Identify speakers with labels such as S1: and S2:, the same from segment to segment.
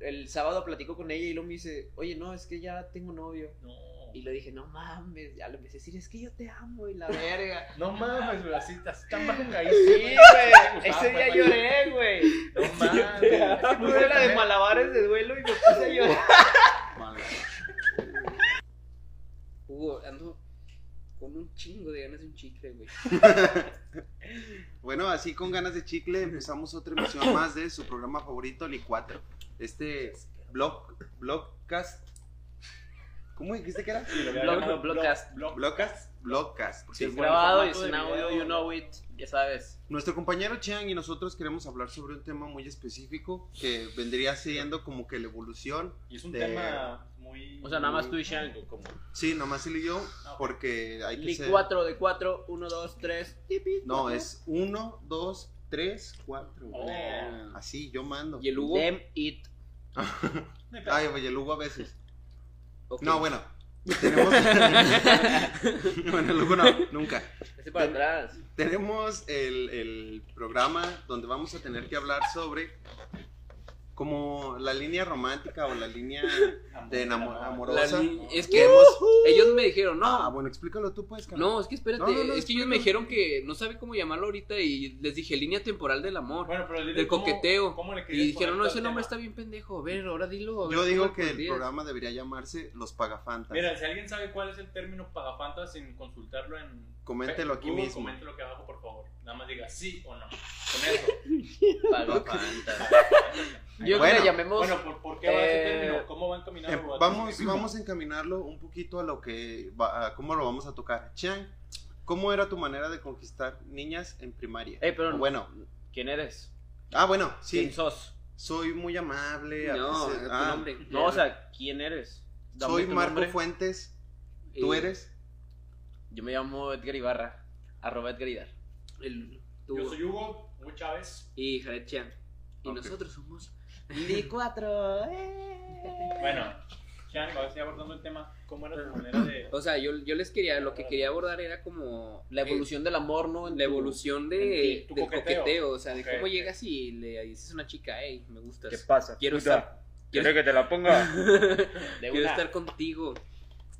S1: el sábado platico con ella y luego me dice, oye, no, es que ya tengo novio.
S2: No.
S1: Y le dije, no mames, ya le empecé a decir, es que yo te amo y la verga.
S2: No mames, güey, así así tan bajo
S1: Sí,
S2: caíste,
S1: güey, ese día lloré, güey.
S2: No
S1: Es
S2: mames.
S1: puse la de malabares de duelo y me puse a llorar. Hugo, ando con un chingo de ganas de un chicle, güey.
S3: Bueno, así con ganas de chicle empezamos otra emisión más de su programa favorito, Licuatro. Este blog, blogcast. ¿Cómo dijiste que era?
S1: Blog-
S2: llamado
S1: blogcast.
S2: Blog-
S3: Blogcast. Blogcast.
S1: Si es grabado y es en audio, you know it, ya sabes.
S3: Nuestro compañero Chiang y nosotros queremos hablar sobre un tema muy específico que vendría siendo como que la evolución.
S2: Y es un
S3: de-
S2: tema muy.
S1: O sea, nada más tú y Shango, como.
S3: Sí, nomás él y yo,
S2: Ah,
S3: porque hay que
S1: Li
S3: ser...
S1: 4 de 4, 1, 2, 3.
S3: No, es 1, 2, 3, 4.
S2: Oh.
S3: Así, yo mando.
S1: Y el Hugo. Dem it.
S3: Ay, oye, el Hugo a veces.
S1: Ok.
S3: No, bueno. Tenemos. bueno, el Hugo no, nunca.
S1: Ese para atrás.
S3: Tenemos el, el programa donde vamos a tener que hablar sobre como la línea romántica o la línea de enamo-
S2: Amor,
S3: amorosa.
S1: La li- es que ellos me dijeron, no.
S3: Ah, bueno, explícalo tú, pues.
S1: No, es que espérate,
S3: No, no, no,
S1: es que ellos me dijeron que no sabe cómo llamarlo ahorita y les dije línea temporal del amor.
S2: Bueno, pero dile
S1: del
S2: cómo-
S1: coqueteo.
S2: cómo le
S1: y dijeron, no, ese nombre está bien pendejo. A ver, ahora dilo. ver
S3: Yo digo que el
S1: pondrías".
S3: programa debería llamarse Los Pagafantas.
S2: Mira, si alguien sabe cuál es el término pagafantas sin consultarlo en.
S3: Coméntelo aquí
S2: Google,
S3: mismo.
S2: Coméntelo aquí abajo, por favor. Nada más diga sí o no. Con eso.
S1: Pagafantas. Yo
S3: Bueno.
S1: que le llamemos.
S2: Bueno, ¿por, por qué va ese
S1: Eh,
S2: término? ¿Cómo va encaminado?
S3: Eh, vamos, vamos a encaminarlo un poquito a lo que va, a cómo lo vamos a tocar. Chiang, ¿cómo era tu manera de conquistar niñas en primaria?
S1: Ey, pero
S3: bueno,
S1: ¿quién eres?
S3: ah, bueno,
S1: ¿Quién
S3: sí,
S1: sos?
S3: soy muy amable. a
S1: No,
S3: veces-
S1: tu
S3: ah,
S1: nombre. No, o sea, ¿quién eres? Dame
S3: soy Marco
S1: nombre.
S3: Fuentes. ¿Tú
S1: Y
S3: eres?
S1: Yo me llamo Edgar Ibarra. Arroba Edgar Idar. El, tú
S2: Yo soy Hugo, Hugo Chávez.
S1: y Jared Chiang. Y nosotros somos Li 4.
S2: Bueno, Chan, ahora sí abordando el tema. ¿Cómo era tu manera de.?
S1: O sea, yo, yo les quería, lo que quería abordar era como
S4: La evolución del amor, ¿no? En
S1: la
S4: tu-
S1: evolución
S2: en
S1: de,
S2: ti, tu
S1: del
S2: coqueteo.
S1: coqueteo. o sea, de cómo llegas y le dices a una chica, hey, me gustas.
S4: ¿Qué pasa?
S1: Quiero
S4: Puta.
S1: estar, quiero,
S4: ¿Quieres que te la ponga?
S1: quiero estar contigo.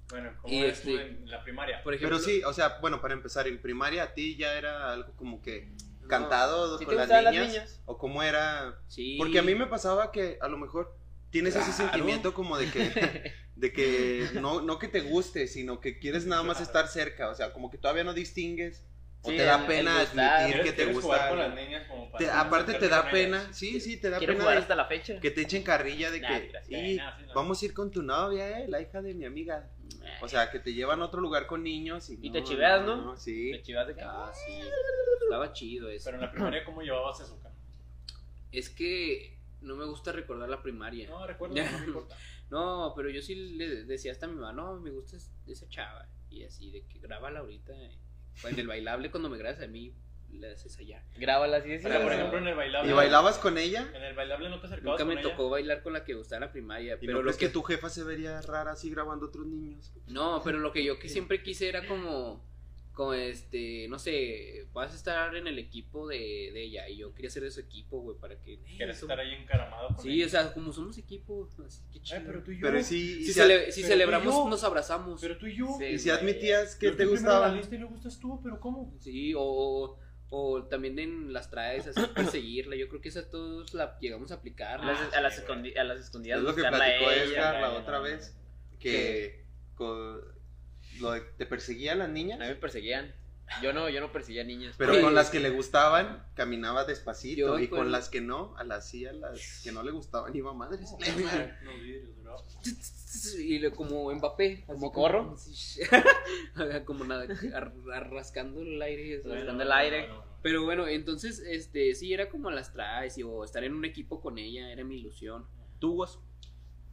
S2: Bueno, ¿cómo
S1: Y
S2: eres tú
S1: este-
S2: en la primaria?
S1: Por ejemplo,
S3: Pero sí, o sea, bueno, para empezar, en primaria a ti ya era algo como que cantado
S4: ¿Sí
S3: con las
S4: gustaban las
S3: niñas,
S4: niñas?
S3: o cómo era
S1: Sí.
S3: Porque a mí me pasaba que a lo mejor tienes ese sentimiento como de que, de que no, no que te guste, sino que quieres nada más estar cerca, o sea, como que todavía no distingues, o
S4: Sí,
S3: te da pena admitir que
S2: ¿Quieres,
S3: te
S2: jugar
S3: gusta.
S2: con las niñas como para
S3: Te- aparte te da pena, sí, sí, te da
S4: Quiero
S3: pena
S4: jugar hasta la fecha.
S3: que te echen carrilla de
S4: Nah,
S3: que
S4: gracias.
S3: "Y,
S2: Nah, sí, no.
S3: vamos a ir con tu novia, eh, la hija de mi amiga. O sea, que te llevan a otro lugar con niños y,
S4: Y te chiveas, ¿no?
S3: Sí.
S4: Te chivas de que.
S1: Ah, sí. Estaba chido eso.
S2: Pero en la primaria, ¿cómo llevabas eso, cara?
S1: Es que no me gusta recordar la primaria.
S2: No, recuerdo, no me importa.
S1: No, pero yo sí le decía hasta a mi mamá, no, me gusta es- esa chava. Y así, de que grábala ahorita. eh. En el bailable, cuando me grabas a mí, le haces allá.
S4: Grábalas y
S2: O sea, por
S4: decías.
S2: ejemplo, en el bailable.
S3: ¿Y bailabas con ella?
S2: En el bailable no te acercabas
S1: Nunca me
S2: con ella?
S1: tocó bailar con la que gustaba en la primaria.
S3: ¿Y
S1: Pero
S3: no
S1: lo
S3: crees
S1: que,
S3: que tu jefa se vería rara así grabando otros niños?
S1: No, pero lo que yo que siempre quise era como. Como este, no sé, vas a estar en el equipo de, de ella. Y yo quería ser de su equipo, güey, para que. eh,
S2: ¿Quieres
S1: somos-
S2: estar ahí encaramado con
S1: Sí,
S2: ella?
S1: o sea, como somos equipo, así que chido.
S2: Ay, pero tú y yo.
S3: Pero
S1: si
S3: si,
S1: cele- si
S2: pero tú y
S1: celebramos,
S2: yo.
S1: nos abrazamos.
S2: Pero tú y yo.
S1: Sí.
S3: y si admitías que te gustaba.
S2: la lista y luego estás tú, pero ¿cómo?
S1: Sí, o, o también en las traes, así perseguirla. Yo creo que esa todos la llegamos a aplicar.
S4: A las, a las
S2: sí,
S4: escondi- a las escondidas.
S3: Es lo que platicó
S4: ella.
S3: Edgar la otra vez, que con- lo de- te perseguía a las
S1: A mí
S3: niñas,
S1: me perseguían. Yo no, yo no perseguía niñas.
S3: pero con las que le gustaban caminaba despacito
S1: Yo,
S3: y
S1: pues-
S3: con las que no, a las sí, a las que no le gustaban iba madres.
S2: No vidrios, bro.
S1: Y le- como Mbappé.
S4: ¿Como corro?
S1: Como nada, ar- ar- rascando el aire. así.
S4: Rascando el aire.
S2: no, no, no.
S1: Pero bueno, entonces, este, sí, era como las traes y, o estar en un equipo con ella, era mi ilusión. ¿Tú, Guas?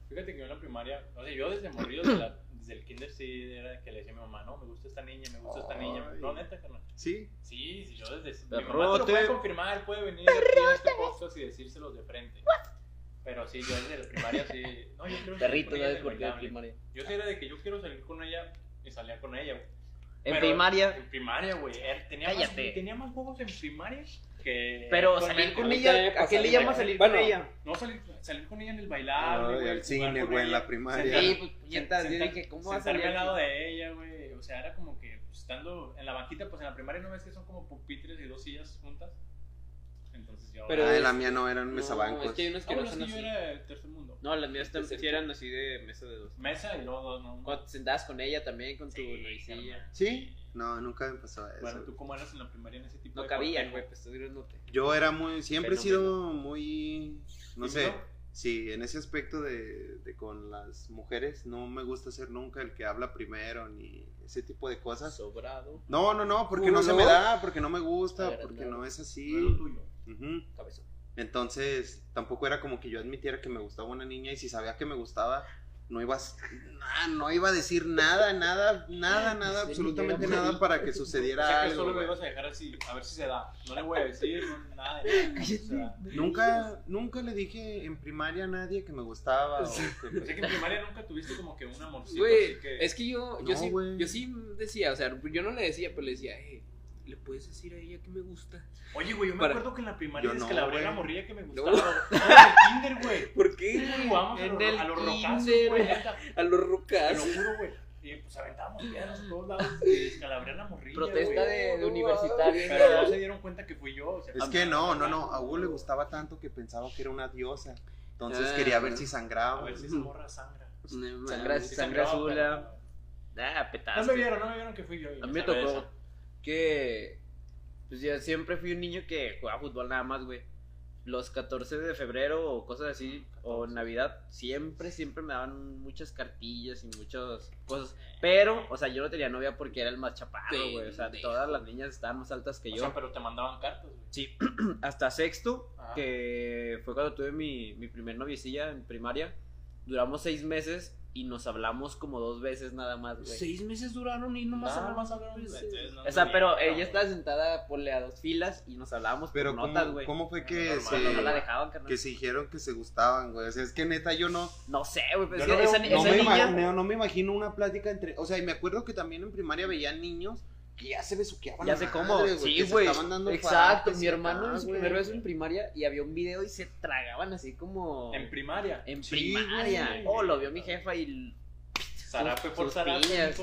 S2: Fíjate que yo en la primaria, o sea, yo desde morrido, desde, la- desde el kinder, sí era que le decía a mi mamá, no, me gusta esta niña, me gusta esta niña. No, neta, carnal.
S3: Sí,
S2: Sí, sí, yo desde. Mi mamá te lo puede confirmar, puede venir aquí a este podcast y decírselos de frente. Pero sí, yo desde la primaria sí. No, yo quiero salir
S4: Perrito.
S2: Yo sí era de que yo quiero salir con ella y salía con ella, güey.
S4: En
S2: Pero
S4: primaria.
S2: En primaria, güey. eh, Tenía más, tenía más juegos en primaria que.
S4: Pero salir con ella, ¿a qué le llamas salir con ella?
S2: No, salir, salir con ella en el bailable, güey.
S3: al cine, güey, en la primaria.
S4: Sí, pues puñetas, yo
S2: sentar-
S4: dije, ¿cómo vas a
S2: sentarme
S4: salir?
S2: al lado de ella, güey. O sea, era como que pues, estando en la banquita, pues en la primaria no ves que son como pupitres y dos sillas juntas. Entonces yo.
S1: Pero
S3: Ah,
S1: es-
S3: la mía no eran
S1: No,
S3: mesabancos.
S1: es que hay unos
S2: Ah,
S1: que
S2: bueno,
S1: no son
S2: yo
S1: así.
S2: era el tercer mundo.
S4: No, las mías también sí eran así de mesa de dos.
S2: Mesa y luego dos, ¿no?
S4: Cuando te sentabas con ella también, con tu
S2: Sí,
S4: novicilla.
S2: carnal.
S3: ¿Sí? No, nunca me pasó eso.
S2: Bueno, ¿tú cómo eras en la primaria en ese tipo
S4: No
S2: de
S4: cabían,
S2: cortejo?
S4: güey, pues grandote.
S3: Yo era muy, siempre he sido muy, no sé, sí, en ese aspecto de, de con las mujeres no me gusta ser nunca el que habla primero ni ese tipo de cosas.
S1: Sobrado.
S3: No, no, no, porque
S1: ¿Cómo
S3: no se
S1: no?
S3: me da, porque no me gusta, porque no es así.
S2: No es lo tuyo.
S3: Ujú.
S4: Cabezón.
S3: Entonces, tampoco era como que yo admitiera que me gustaba una niña y si sabía que me gustaba, no iba a, na- no iba a decir nada, nada, nada, nada,
S1: Sí,
S3: absolutamente nada para que
S2: O
S3: sucediera
S2: sea que
S3: algo.
S2: solo me ibas a dejar así, a ver si se da. No le voy a decir no, nada de nada. O sea,
S3: Nunca, nunca le dije en primaria a nadie que me gustaba. o que-
S2: o sea que en primaria nunca tuviste como que un amorcito
S1: Güey,
S2: así que.
S1: es que yo, yo,
S3: No,
S1: sí, yo sí decía, o sea, yo no le decía, pero le decía, eh, ¿le puedes decir a ella que me gusta?
S2: Oye, güey, yo me
S1: Para-
S2: acuerdo que en la primaria es
S3: no,
S2: que la la morrilla que me
S1: No.
S2: gustaba. No, en el kinder, güey.
S1: ¿Por qué?
S2: A
S1: En
S2: los,
S1: el
S2: a los rocazos, güey.
S1: A los
S2: Te lo juro, güey. Y pues aventábamos piedras a todos lados. Que la morrilla.
S4: Protesta de, de universitario.
S2: Pero no se dieron cuenta que fui yo. O sea,
S3: Es que no, no, no, a Hugo le gustaba tanto que pensaba que era una diosa. Entonces
S1: Ah.
S3: quería ver si
S2: A
S3: sangraba.
S2: ver si esa morra sangra.
S1: No,
S4: Sangra, sangre
S2: sangraba,
S4: azul.
S2: pero-
S4: Ah,
S2: No
S4: petazo.
S2: me vieron, no me vieron que fui yo.
S4: A mí me tocó. Que. Pues yo siempre fui un niño que jugaba fútbol nada más, güey. Los 14 de febrero o cosas así, o en Navidad, siempre, siempre me daban muchas cartillas y muchas cosas. Pero, o sea, yo no tenía novia porque era el más chaparro, güey. O sea, todas las niñas estaban más altas que
S2: O
S4: yo.
S2: sea, pero te mandaban cartas, güey.
S4: Sí, hasta sexto,
S2: Ajá.
S4: que fue cuando tuve mi, mi primer noviecilla en primaria. Duramos seis meses y nos hablamos como dos veces nada más, güey.
S1: Seis meses duraron y nomás
S2: Nada más hablaron. entonces no
S4: O sea, pero ella estaba sentada, ponle a dos filas y nos hablábamos
S3: Pero
S4: por
S3: ¿cómo,
S4: notas, güey.
S3: ¿cómo fue que
S2: Normal,
S3: se,
S4: No, la dejaban, carnal.
S3: que se dijeron que se gustaban, güey? O sea, es que neta yo no,
S4: No sé, güey, pero es
S2: no
S4: que
S2: veo-
S4: esa,
S3: no,
S4: esa
S3: me
S4: niña...
S3: imagino, no me imagino una plática entre... O sea, y me acuerdo que también en primaria veía niños que ya se besuqueaban.
S4: Ya sé
S3: madre,
S4: cómo.
S3: que
S4: Sí,
S3: se
S4: güey. Exacto, mi hermano en su primer beso en primaria y había un video y se tragaban así como...
S2: En primaria.
S4: En
S3: Sí,
S4: primaria.
S2: güey.
S4: Oh, lo vio mi jefa y...
S2: Zarape por zarape.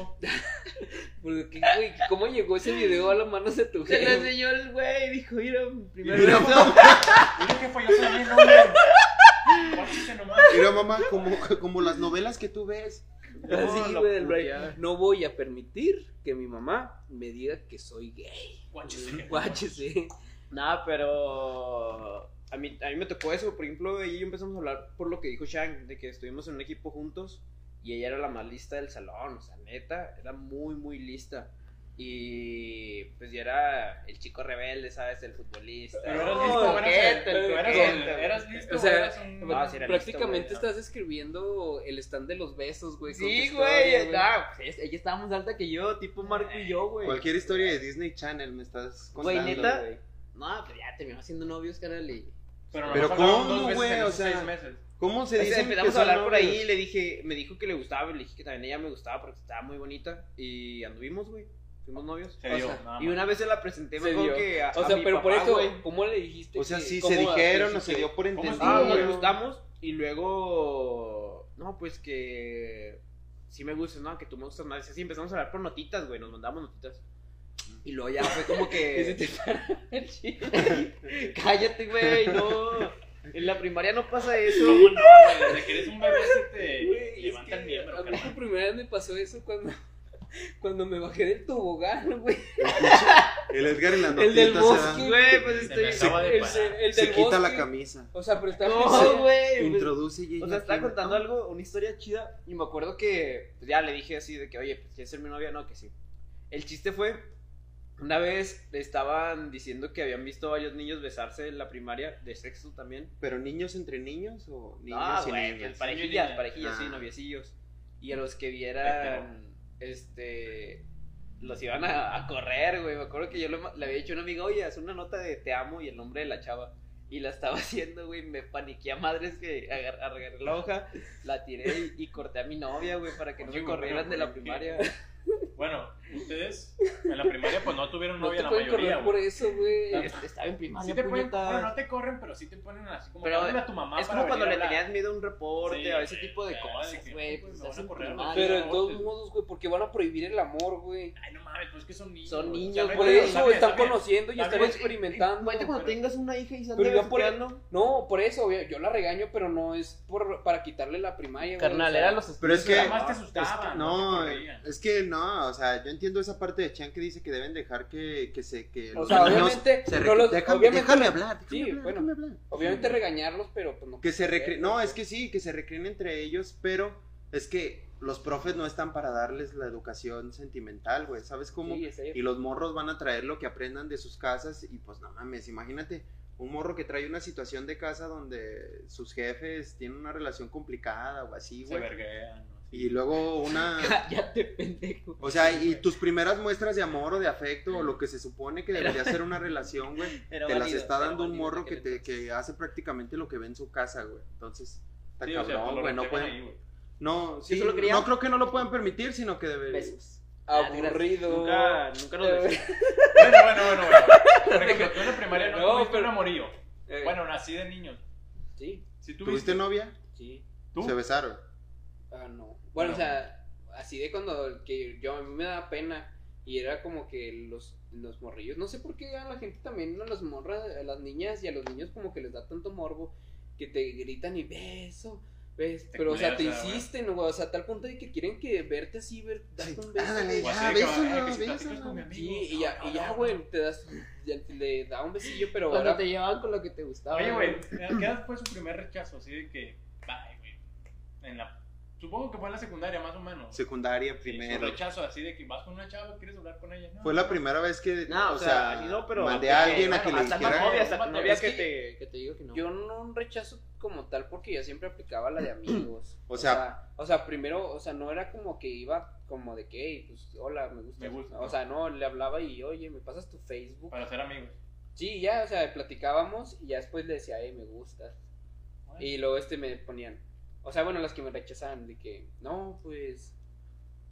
S1: Porque, güey, ¿Cómo llegó ese video a las manos de tu
S4: Se le
S1: jefe?
S4: enseñó el güey y dijo, mira, mi primer
S3: Mira,
S4: beso.
S2: Mira que fue yo soy bien, hombre.
S3: Mira, mamá, como, como las novelas que tú ves.
S1: Así, güey, del. Brian. No voy a permitir que mi mamá me diga que soy gay.
S2: Guáchese.
S1: Guáchese.
S4: Nada, pero a mí, a mí me tocó eso. Por ejemplo, ella y yo empezamos a hablar por lo que dijo Shang, de que estuvimos en un equipo juntos y ella era la más lista del salón. O sea, neta, era muy, muy lista. Y pues ya era el chico rebelde, ¿sabes? El futbolista.
S2: Pero eras
S1: No,
S2: eras, eras, listo.
S1: O sea,
S2: eras un-
S4: No, era
S1: Prácticamente
S4: listo, güey,
S1: estás escribiendo el stand de los besos, güey.
S4: Sí, güey. nah, pues, ella estaba más alta que yo, tipo Marco y yo, güey.
S3: Cualquier historia de Disney Channel me estás
S4: Güey,
S3: contando.
S4: neta.
S3: güey.
S4: No, pero ya terminamos siendo novios, carnal. Y...
S2: Pero,
S3: Pero ¿cómo, güey? O sea,
S2: seis meses.
S3: ¿Cómo se dice?
S4: empezamos a hablar por ahí y le dije, me dijo que le gustaba, y le dije que también ella me gustaba porque estaba muy bonita y anduvimos, güey. Fuimos novios.
S2: Se
S4: O
S2: dio,
S4: sea,
S2: nada
S4: y una vez se la presenté, me
S1: Se dio.
S4: que a,
S1: O
S4: a
S1: sea,
S4: mi
S1: pero por
S4: papá,
S1: eso,
S4: güey.
S1: ¿cómo le dijiste?
S3: O sea,
S1: que-
S3: sí se dijeron o se dio por
S2: ¿Cómo
S3: entendido.
S4: Ah, nos gustamos y luego, no, pues que sí me gustas, ¿no? Que tú me gustas más. Y así empezamos a hablar por notitas, güey, nos mandamos notitas. Y luego ya fue como que... Cállate, güey, no. En la primaria no pasa eso.
S2: ¿Cómo no, güey? Desde que eres un bebé se te levanta el miembro.
S1: A mí por primera vez me pasó eso cuando, cuando me bajé del tobogán, güey.
S3: El Edgar en las
S1: El del bosque.
S4: Güey, pues estoy...
S1: El, se- el
S3: se quita la camisa.
S1: O sea, pero está
S4: No, güey. pues-
S3: Introduce y
S4: O sea, estaba contando algo, una historia chida, y me acuerdo que pues, ya le dije así de que, oye, pues quieres ser mi novia, no, que sí. El chiste fue, una vez le estaban diciendo que habían visto varios niños besarse en la primaria, de sexo también.
S3: ¿Pero niños entre niños o niños
S4: No,
S3: y
S4: güey,
S3: niñas?
S4: parejillas,
S2: niña.
S4: parejillas, sí,
S3: Ah.
S4: noviecillos. Y a los que vieran, este, los iban a, a correr, güey. Me acuerdo que yo le, le había dicho a una amiga, oye, haz una nota de te amo y el nombre de la chava. Y la estaba haciendo, güey, me paniqué a madres que agar- agarré la hoja, la tiré y, y corté a mi novia, güey, para que no me corrieran de la primaria.
S2: Bueno, ustedes en la primaria pues no tuvieron
S1: No
S2: novia
S1: te
S2: la
S1: pueden
S2: mayoría,
S1: correr por eso, güey.
S4: Est- Estaba en primaria,
S2: Sí te ponen,
S4: puñetas.
S2: bueno, no te corren, pero sí te ponen así como
S4: Pero
S2: a tu mamá
S4: Es
S2: para
S4: como cuando le
S2: hablar.
S4: tenías miedo a un reporte
S2: Sí,
S4: o ese tipo de cosas, güey.
S2: pues,
S4: Pues estás en
S2: ¿no?
S4: primaria.
S1: Pero de
S2: no,
S1: todos modos, güey, porque van a prohibir el amor, güey.
S2: Ay, no mames, pues es que son niños.
S4: Son
S2: güey.
S1: Por eso están conociendo y
S2: Está
S1: están experimentando.
S4: Imagínate cuando
S1: pero-
S4: tengas una hija y se
S1: Pero yo por-
S4: besuqueando.
S1: No, por eso, obvio, yo la regaño, pero no es por para quitarle la primaria, güey.
S4: Carnal,
S1: o sea,
S4: era los
S3: Pero es que-
S2: Nada más te
S3: Es
S2: asustaban.
S3: que-
S2: no,
S3: no,
S2: te corrían.
S3: es que no, o sea, yo entiendo esa parte de Chan que dice que deben dejar que, que se que
S1: O
S3: los
S1: sea, obviamente,
S3: se
S1: no
S3: recre-
S1: los-
S3: déjame,
S1: obviamente-
S3: déjame hablar, déjame
S1: Sí,
S3: hablar,
S1: bueno.
S3: déjame hablar.
S1: Obviamente regañarlos, pero pues no.
S3: Que se recreen, no, es que sí, que se recreen entre ellos, pero es que los profes no están para darles la educación sentimental, güey, ¿sabes cómo?
S1: Sí.
S3: Y los morros van a traer lo que aprendan de sus casas y pues no mames, imagínate un morro que trae una situación de casa donde sus jefes tienen una relación complicada o así,
S2: Se
S3: güey.
S2: verguean. ¿no?
S3: Y luego una...
S4: Cállate, pendejo.
S3: O sea, y tus primeras muestras de amor o de afecto o lo que se supone que debería ser una relación, güey, te las está dando un morro que, te, que hace prácticamente lo que ve en su casa, güey. Entonces, está
S2: Sí, o sea, pues
S3: cabrón,
S2: lo
S3: güey, no pueden...
S2: ahí.
S3: No, sí,
S4: solo quería-
S3: no creo que no lo puedan permitir, sino que debe...
S4: Besos.
S1: Aburrido.
S4: Nunca, nunca nos besamos.
S2: Bueno, bueno, bueno, bueno. Por ejemplo, tú en la primaria no,
S1: No,
S2: tuviste
S1: pero-
S2: un amorío.
S1: Eh,
S2: Bueno, nací de niños.
S1: sí,
S2: ¿Sí
S3: ¿Tuviste
S2: tuviste?
S3: novia?
S1: sí.
S2: ¿Tú?
S3: Se besaron.
S1: Ah, no. Bueno,
S2: Bueno.
S1: o sea, así de cuando que yo a mí me daba pena y era como que los, los morrillos, no sé por qué a la gente también, a las morras, a las niñas y a los niños como que les da tanto morbo que te gritan y beso, ves,
S2: Te
S1: pero o sea, te insisten, güey, o sea, a tal punto de que quieren que verte así, ver, darte un beso.
S3: ándale, ya,
S2: así de que,
S3: bésala,
S2: "Ay, que si platicas
S3: bésala".
S2: con mi amigo".
S1: Sí, y ya,
S2: No,
S1: y ya,
S2: no,
S1: güey,
S2: no.
S1: te das, ya te- le da un besillo, pero
S4: Cuando
S1: ahora
S4: te llevaban con lo que te gustaba.
S2: Oye, güey, ¿qué fue su primer rechazo? Así de que, bye, güey. En la, supongo que fue en la secundaria, más o menos.
S3: Secundaria
S2: Sí,
S3: primero.
S2: su rechazo así de que vas con una chava, quieres hablar con ella. No,
S3: Fue la primera vez que,
S4: No,
S3: o sea,
S4: no, pero.
S3: mandé a alguien a que
S2: bueno,
S3: le
S4: hasta
S3: dijera...
S4: tu novia, hasta tu
S2: Hasta-
S4: novia que
S1: que
S4: te, que te diga que no.
S1: Yo no rechazo como tal porque yo siempre aplicaba la de amigos.
S3: O sea-
S1: o sea, primero, o sea, no era como que iba como de que, "Hey, pues hola, me gusta.
S2: Me gusta.
S1: O sea, no, le hablaba y, oye, ¿me pasas tu Facebook?
S2: Para ser amigos.
S1: Sí, ya, o sea, platicábamos y ya después le decía, hey, me gustas. Y luego este me ponían, o sea, bueno, las que me rechazaban, de que, no, pues,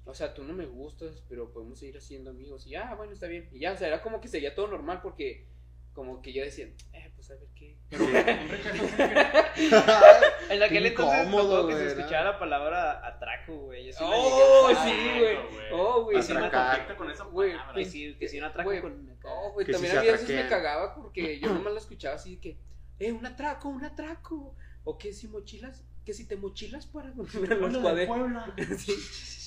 S1: o sea, tú no me gustas, pero podemos seguir siendo amigos. Y ya, bueno, está bien. Y ya, o sea, era como que seguía todo normal porque, como que yo decía, eh, pues a ver qué.
S4: En aquel entonces
S3: incómodo,
S4: que se escuchaba la palabra atraco, güey. Yo sí la
S1: Oh,
S4: llegué
S1: sí,
S2: Ah,
S1: güey. Oh, güey.
S4: Y sí me con esa
S1: Güey,
S4: palabra. Que sí, que sí un atraco con.
S1: Oh, güey, también a mí a veces me cagaba porque yo nomás lo escuchaba así de que, eh, un atraco, un atraco. O que si mochilas, que si te mochilas para los
S2: Hola, de
S1: cuadernos.
S2: Puebla.
S1: Sí,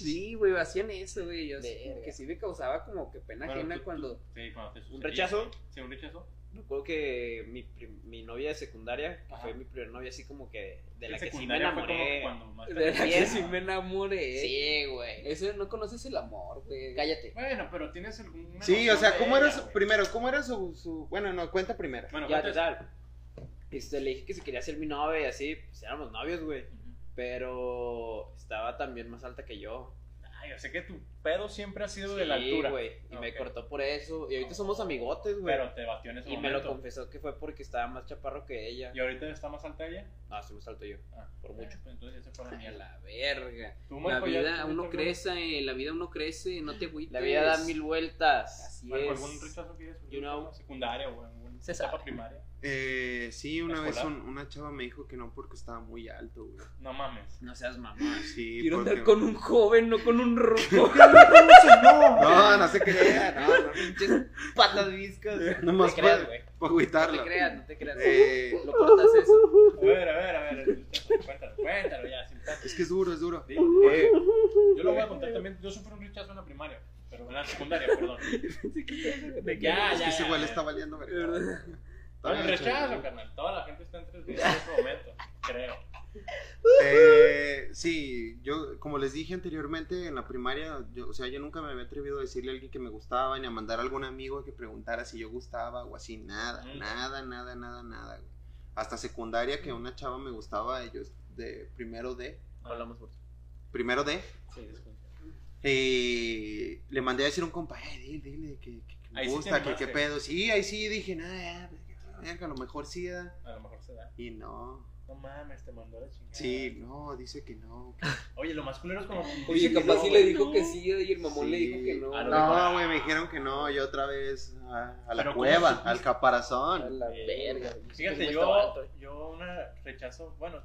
S1: sí, güey, hacían eso, güey. Yo sí,
S4: Verga.
S1: que sí me causaba como que pena
S2: Bueno,
S1: ajena
S2: tú- tú-
S1: cuando.
S2: Sí, cuando te
S4: Un rechazo.
S2: Sí, un rechazo.
S4: Me acuerdo que mi, mi novia de secundaria, que
S2: Ajá.
S4: fue mi primera novia así como que de la que sí me enamoré.
S1: De la que sí me enamoré.
S4: Sí, güey.
S1: Eso no conoces el amor, güey.
S4: Cállate.
S2: Bueno, pero tienes alguna
S3: Sí, o sea, ¿cómo era su, primero, cómo era su, su, bueno, no, cuenta primero.
S2: Bueno,
S4: Ya,
S2: cuéntame.
S4: Este, le dije que si quería ser mi novia y así, pues éramos novios, güey.
S2: Ujú.
S4: Pero estaba también más alta que yo.
S2: Ay, yo sé que tu pedo siempre ha sido de
S4: Sí,
S2: la altura.
S4: güey. Y me
S2: Ok.
S4: cortó por eso. Y ahorita somos amigotes, güey.
S2: Pero te batió en ese
S4: Y me
S2: momento.
S4: lo confesó que fue porque estaba más chaparro que ella.
S2: ¿Y ahorita está más alta ella?
S4: No, sí más alto yo.
S2: Ah,
S4: Por mucho.
S2: Pues entonces ya se fue a la
S1: la verga.
S2: Tú,
S1: La vida uno crece, la vida uno crece, no te agüites.
S4: La vida da mil vueltas.
S1: Así es.
S2: ¿Algún rechazo que hayas
S4: You know.
S2: secundaria o en etapa
S1: sabe.
S2: primaria?
S3: Eh, sí, una vez un- una chava me dijo que no porque estaba muy alto, güey.
S2: No mames.
S4: No seas mamá.
S3: Sí,
S1: Quiero
S3: porque...
S1: andar con un joven, no con un ruco.
S3: No, no se crea, no, no.
S4: Pinches patas viscas.
S3: No
S4: No
S3: más
S4: te creas, güey.
S3: Para
S4: No te
S3: agüitarlo.
S4: creas, no te creas.
S3: Eh,
S1: Lo cortas eso.
S2: A ver, a ver, a ver. Cuéntalo, cuéntalo ya, sin
S3: es que es duro, es duro.
S2: Digo,
S3: Eh,
S2: Yo lo voy a contar también. Yo sufrí un rechazo en la primaria. Pero en la secundaria, perdón. Ya,
S3: es
S2: ya.
S3: que ese
S2: ya,
S3: igual
S2: ya.
S3: está valiendo verga.
S2: Bueno,
S3: bien,
S2: rechazo, carnal. Toda la gente está en tres días en este momento. Creo.
S3: Eh, sí, yo, como les dije anteriormente, en la primaria, yo, o sea, yo nunca me había atrevido a decirle a alguien que me gustaba, ni a mandar a algún amigo que preguntara si yo gustaba o así, nada,
S2: Mm.
S3: nada, nada, nada, nada, güey. Hasta secundaria que una chava me gustaba, ellos de primero de,
S4: Hablamos por
S3: primero de,
S2: Sí, disculpa.
S3: y le mandé a decir a un compa, "Eh, dile, dile, que, que- que me
S2: Ahí sí te
S3: gusta, que qué pedo, sí, ahí sí dije, nada, ya, verga, a lo mejor sí, ¿verdad?".
S2: A lo mejor se da.
S3: y no,
S2: No mames, te mandó a la chingada.
S3: Sí, no, dice que no.
S2: Oye, lo más culero es como.
S1: Oye, capaz sí le dijo que sí y el mamón le dijo que no.
S3: No, güey, me dijeron que no. Yo otra vez a, a la
S2: Pero ¿cómo
S3: cueva,
S2: supiste?
S3: al
S1: A
S3: caparazón.
S1: la
S2: Eh,
S1: verga.
S2: Fíjate,
S4: Como
S2: yo,
S4: alto.
S2: yo una rechazo, bueno,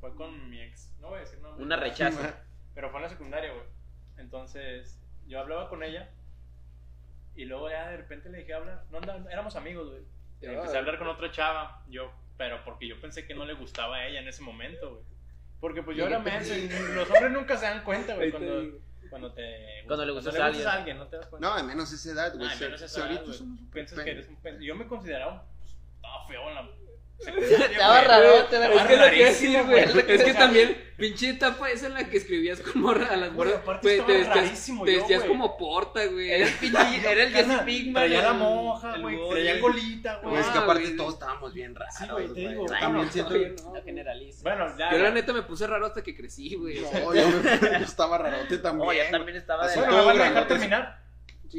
S2: fue con mi ex, no voy a decir nombre.
S4: Una rechazo.
S2: Pero fue en la secundaria, güey. Entonces, yo hablaba con ella y luego ya de repente le dije hablar, no andaba- éramos amigos, güey. Y Empecé a hablar con otra chava, yo, pero porque yo pensé que no le gustaba a ella en ese momento, güey. Porque pues yo era menso y los hombres nunca se dan cuenta, güey, cuando, cuando te
S4: Cuando le
S2: cuando
S4: gustas a alguien.
S2: alguien, no te das cuenta.
S3: No, de menos esa edad, güey.
S2: Ah, menos esa edad, güey.
S3: un
S2: Piensas que
S3: pendejo.
S2: eres un pen- Yo me consideraba pues, estaba feo en la
S4: Estaba raro, te
S1: Es que lo que decir,
S2: güey.
S1: Es que también, pinche etapa esa en la que escribías con morra a las morras.
S2: aparte estaba
S1: te vestías, como porta, güey.
S4: Era el pinche, era el Jesse.
S2: Traía la moja, güey. Traía colita, güey.
S3: Es que
S1: Ah,
S3: aparte todos estábamos bien raros.
S2: Sí, güey, te digo,
S3: también siento.
S1: No.
S4: No generaliza.
S2: Bueno, ya.
S1: Yo la neta me puse raro hasta que crecí, güey.
S3: No, yo, estaba rarote también.
S4: Oh, ya también estaba de
S2: Bueno, me van a dejar terminar.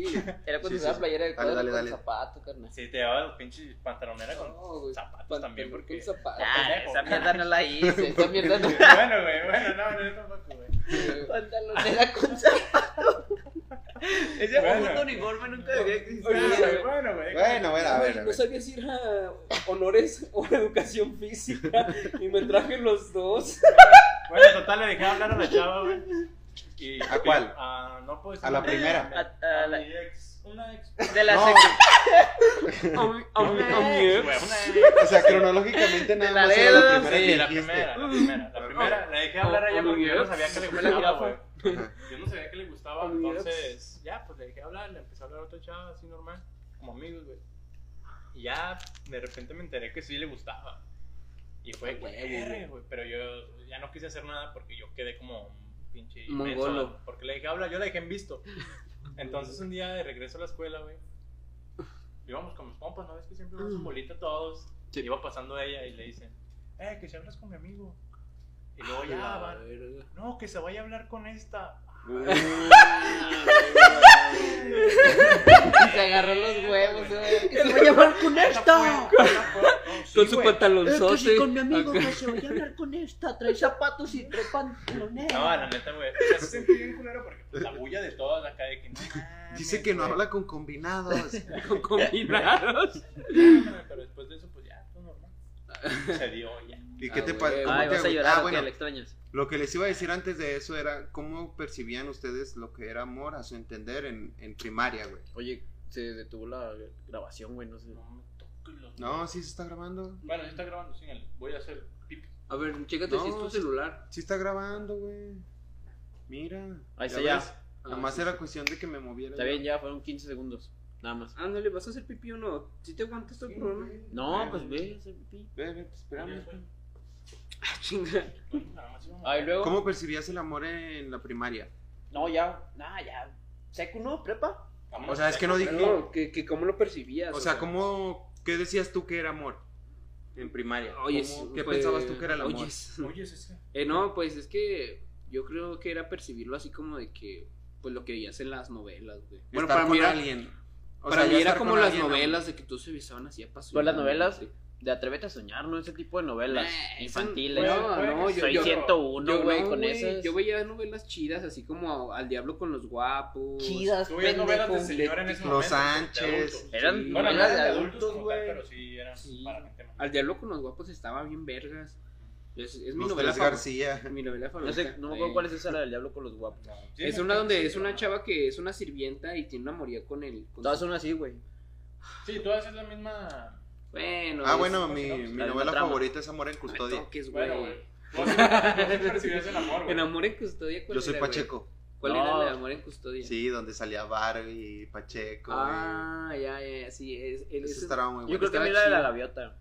S1: Sí.
S4: Era cuando
S3: Sí,
S4: usaba
S3: sí.
S4: playera de cuadro
S3: dale,
S4: con
S3: dale.
S4: zapato, carnal.
S2: Sí, te llevaba los pinches pantalonera con
S1: No, güey.
S2: zapatos
S1: Pan-
S2: también,
S1: con
S2: porque.
S1: zapatos.
S4: Ah,
S2: pendejo.
S4: esa mierda no la hice, esa mierda no.
S2: Bueno, güey, bueno, no, no, tampoco, güey.
S4: Pantalonera con zapato. Ese
S2: Bueno.
S4: famoso uniforme nunca debería existir.
S1: Oye,
S2: Bueno,
S1: güey.
S2: bueno, güey.
S3: Bueno, bueno, a ver,
S1: no sabía si era honores o educación física y me traje los dos.
S2: Bueno, total, le dejé hablar a la chava, güey. Y-
S3: ¿A cuál?
S2: A, no puedo decir
S3: A la primera.
S4: A- a
S2: A
S4: la-
S2: mi ex. Una ex.
S4: De la
S3: No,
S4: secu-
S1: A mi, a mi,
S2: Una
S1: a mi
S2: ex.
S3: O sea, cronológicamente nada
S4: la
S3: más era la
S4: dedo,
S3: primera
S2: Sí, la primera, la primera. La primera, le dejé hablar a ella porque yo no sabía que le
S1: la
S2: gustaba, güey. Yo no sabía que le gustaba, entonces ya, pues le dejé hablar, le empecé a hablar a otra chava así normal, como amigos, güey. Y ya de repente me enteré que sí le gustaba. Y fue
S1: güey.
S2: güey, pero yo ya no quise hacer nada porque yo quedé como pinche
S1: Mongolo.
S2: menso, porque le dejé hablar, yo la dejé en visto. Entonces un día de regreso a la escuela, güey, íbamos con mis compas, ¿no? Es que siempre vamos en bolita todos.
S1: Sí.
S2: Iba pasando ella y le dicen, eh, que si hablas con mi amigo. Y luego ya
S1: La
S2: van, no, que se vaya a hablar con esta.
S4: Se agarró los huevos, güey. Se va a llamar con esta.
S1: Con su pantalonzote.
S4: Es que si con mi amigo que se vaya a hablar con esta, trae zapatos y trae pantalonera.
S2: No, la neta, güey. O sea, se sentí bien culero porque pues, la bulla de todas acá de que no.
S3: Dice que no habla con combinados.
S1: Con combinados.
S2: Pero después de eso, pues ya, todo normal. Se dio ya.
S3: ¿Y qué
S1: Ah,
S3: te parece?
S4: Ay, vas a llorar,
S3: Ah,
S4: ¿o
S3: bueno?
S4: ¿Le extrañas?
S3: Lo que les iba a decir antes de eso era cómo percibían ustedes lo que era amor a su entender en, en primaria, güey.
S4: Oye, se detuvo la grabación, güey, no sé.
S2: No los.
S3: No, sí se está grabando.
S2: Bueno, sí está grabando, sí, voy a hacer pipi.
S1: A ver, chécate
S3: No,
S1: si es tu celular.
S3: Sí está grabando, güey. Mira.
S4: Ahí está
S3: ves?
S4: ya.
S3: Nada más
S1: Ah, sí,
S3: era
S1: sí.
S3: cuestión de que me moviera.
S4: Está bien, ya fueron 15 segundos. Nada más.
S1: Ándale, ¿vas a hacer pipí o no? ¿Si te aguantas todo el programa?
S4: No, pues ve, ese pipí.
S3: Ve, ve, pues, espérame.
S1: Ah, chinga.
S2: Nada
S4: luego.
S3: ¿Cómo percibías el amor en la primaria?
S4: No, ya. Nah, ya. Secu, ¿no? ¿Prepa?
S3: O sea, es que no dije.
S1: No, que, que cómo lo percibías.
S3: O sea, ¿cómo. ¿Qué decías tú que era amor? En primaria.
S1: Oye,
S3: ¿Cómo- ¿Qué
S1: pues,
S3: pensabas tú que era el amor?
S1: oyes.
S2: Oye, es ese.
S1: Eh, no, pues es que yo creo que era percibirlo así como de que, pues lo que veías en las novelas, güey. Bueno,
S3: Estar
S1: para
S3: con
S1: mí era,
S3: alguien. O
S1: para
S3: sea,
S1: mí era como las novelas de que tú se besaban así a paso.
S4: Pues las novelas de Atrévete a soñar, ¿no? Ese tipo de novelas
S1: Eh,
S4: infantiles.
S1: No, no,
S2: que
S1: yo,
S4: Soy
S1: yo,
S4: 101,
S1: yo
S4: güey,
S1: no,
S4: con esas.
S1: Yo veía novelas chidas, así como Al Diablo con los Guapos.
S4: Chidas,
S2: Tú veías novelas de señora en ese
S3: Los
S2: momento. de
S3: Sánchez.
S2: adultos.
S4: Eran
S1: Sí.
S2: No
S4: novelas
S2: eran
S4: de
S2: de
S4: adultos, güey.
S2: pero sí eran
S1: Sí.
S2: para.
S1: Al Diablo con los Guapos estaba bien vergas. Es, es mi
S3: Los
S1: novela.
S3: García.
S1: Mi novela
S4: No
S1: favorita.
S4: sé, no me acuerdo cuál es esa la del diablo con los guapos.
S2: Sí,
S1: Es una donde
S2: sí,
S1: es una chava que es una sirvienta y tiene una moría con el. con
S4: Todas
S1: su-
S4: son así, güey.
S2: Sí, todas es la misma.
S1: Bueno.
S3: Ah, bueno,
S2: ¿cómo
S3: mi,
S2: llama?
S3: mi novela
S4: trama.
S3: favorita es Amor en
S1: No
S3: Custodia.
S1: toques, güey.
S2: Bueno, güey. Vos vos el amor, güey.
S1: En Amor en Custodia, ¿cuál
S3: Yo soy
S1: era, güey?
S3: Pacheco.
S1: ¿Cuál
S4: No.
S1: era el de Amor en Custodia?
S3: Sí, donde salía Barbie, Pacheco.
S1: Ah, ya, ya, ya, sí. Es,
S3: güey.
S1: es,
S3: Eso estará muy
S4: Yo
S3: bueno.
S4: creo que a mí la de la gaviota.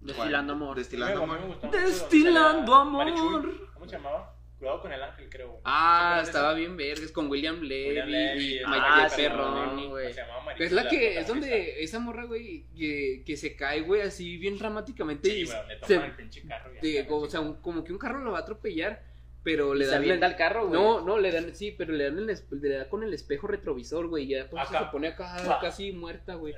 S4: Destilando amor.
S3: Destilando amor.
S1: Destilando amor.
S2: ¿Cómo se llamaba? Cuidado con el ángel, creo, güey.
S1: Ah,
S2: ¿Se
S1: estaba
S2: esa?
S1: bien vergas con William Levy,
S2: William Levy,
S1: y
S2: el
S1: Michael
S4: Ah, no, güey.
S2: Se.
S1: Es la que, es donde esa morra, güey, que, que se cae, güey, así bien dramáticamente.
S2: Sí,
S1: y
S2: güey, le
S1: se-
S2: toman el pinche carro. y
S1: de- o sea, un- como que un carro lo va a atropellar, pero le
S4: Se
S1: dan la-
S4: al carro, güey.
S1: No, no, le dan, sí, pero le dan el, espe- le da con el espejo retrovisor, güey, y ya
S2: Acá.
S1: se pone acá casi muerta, güey.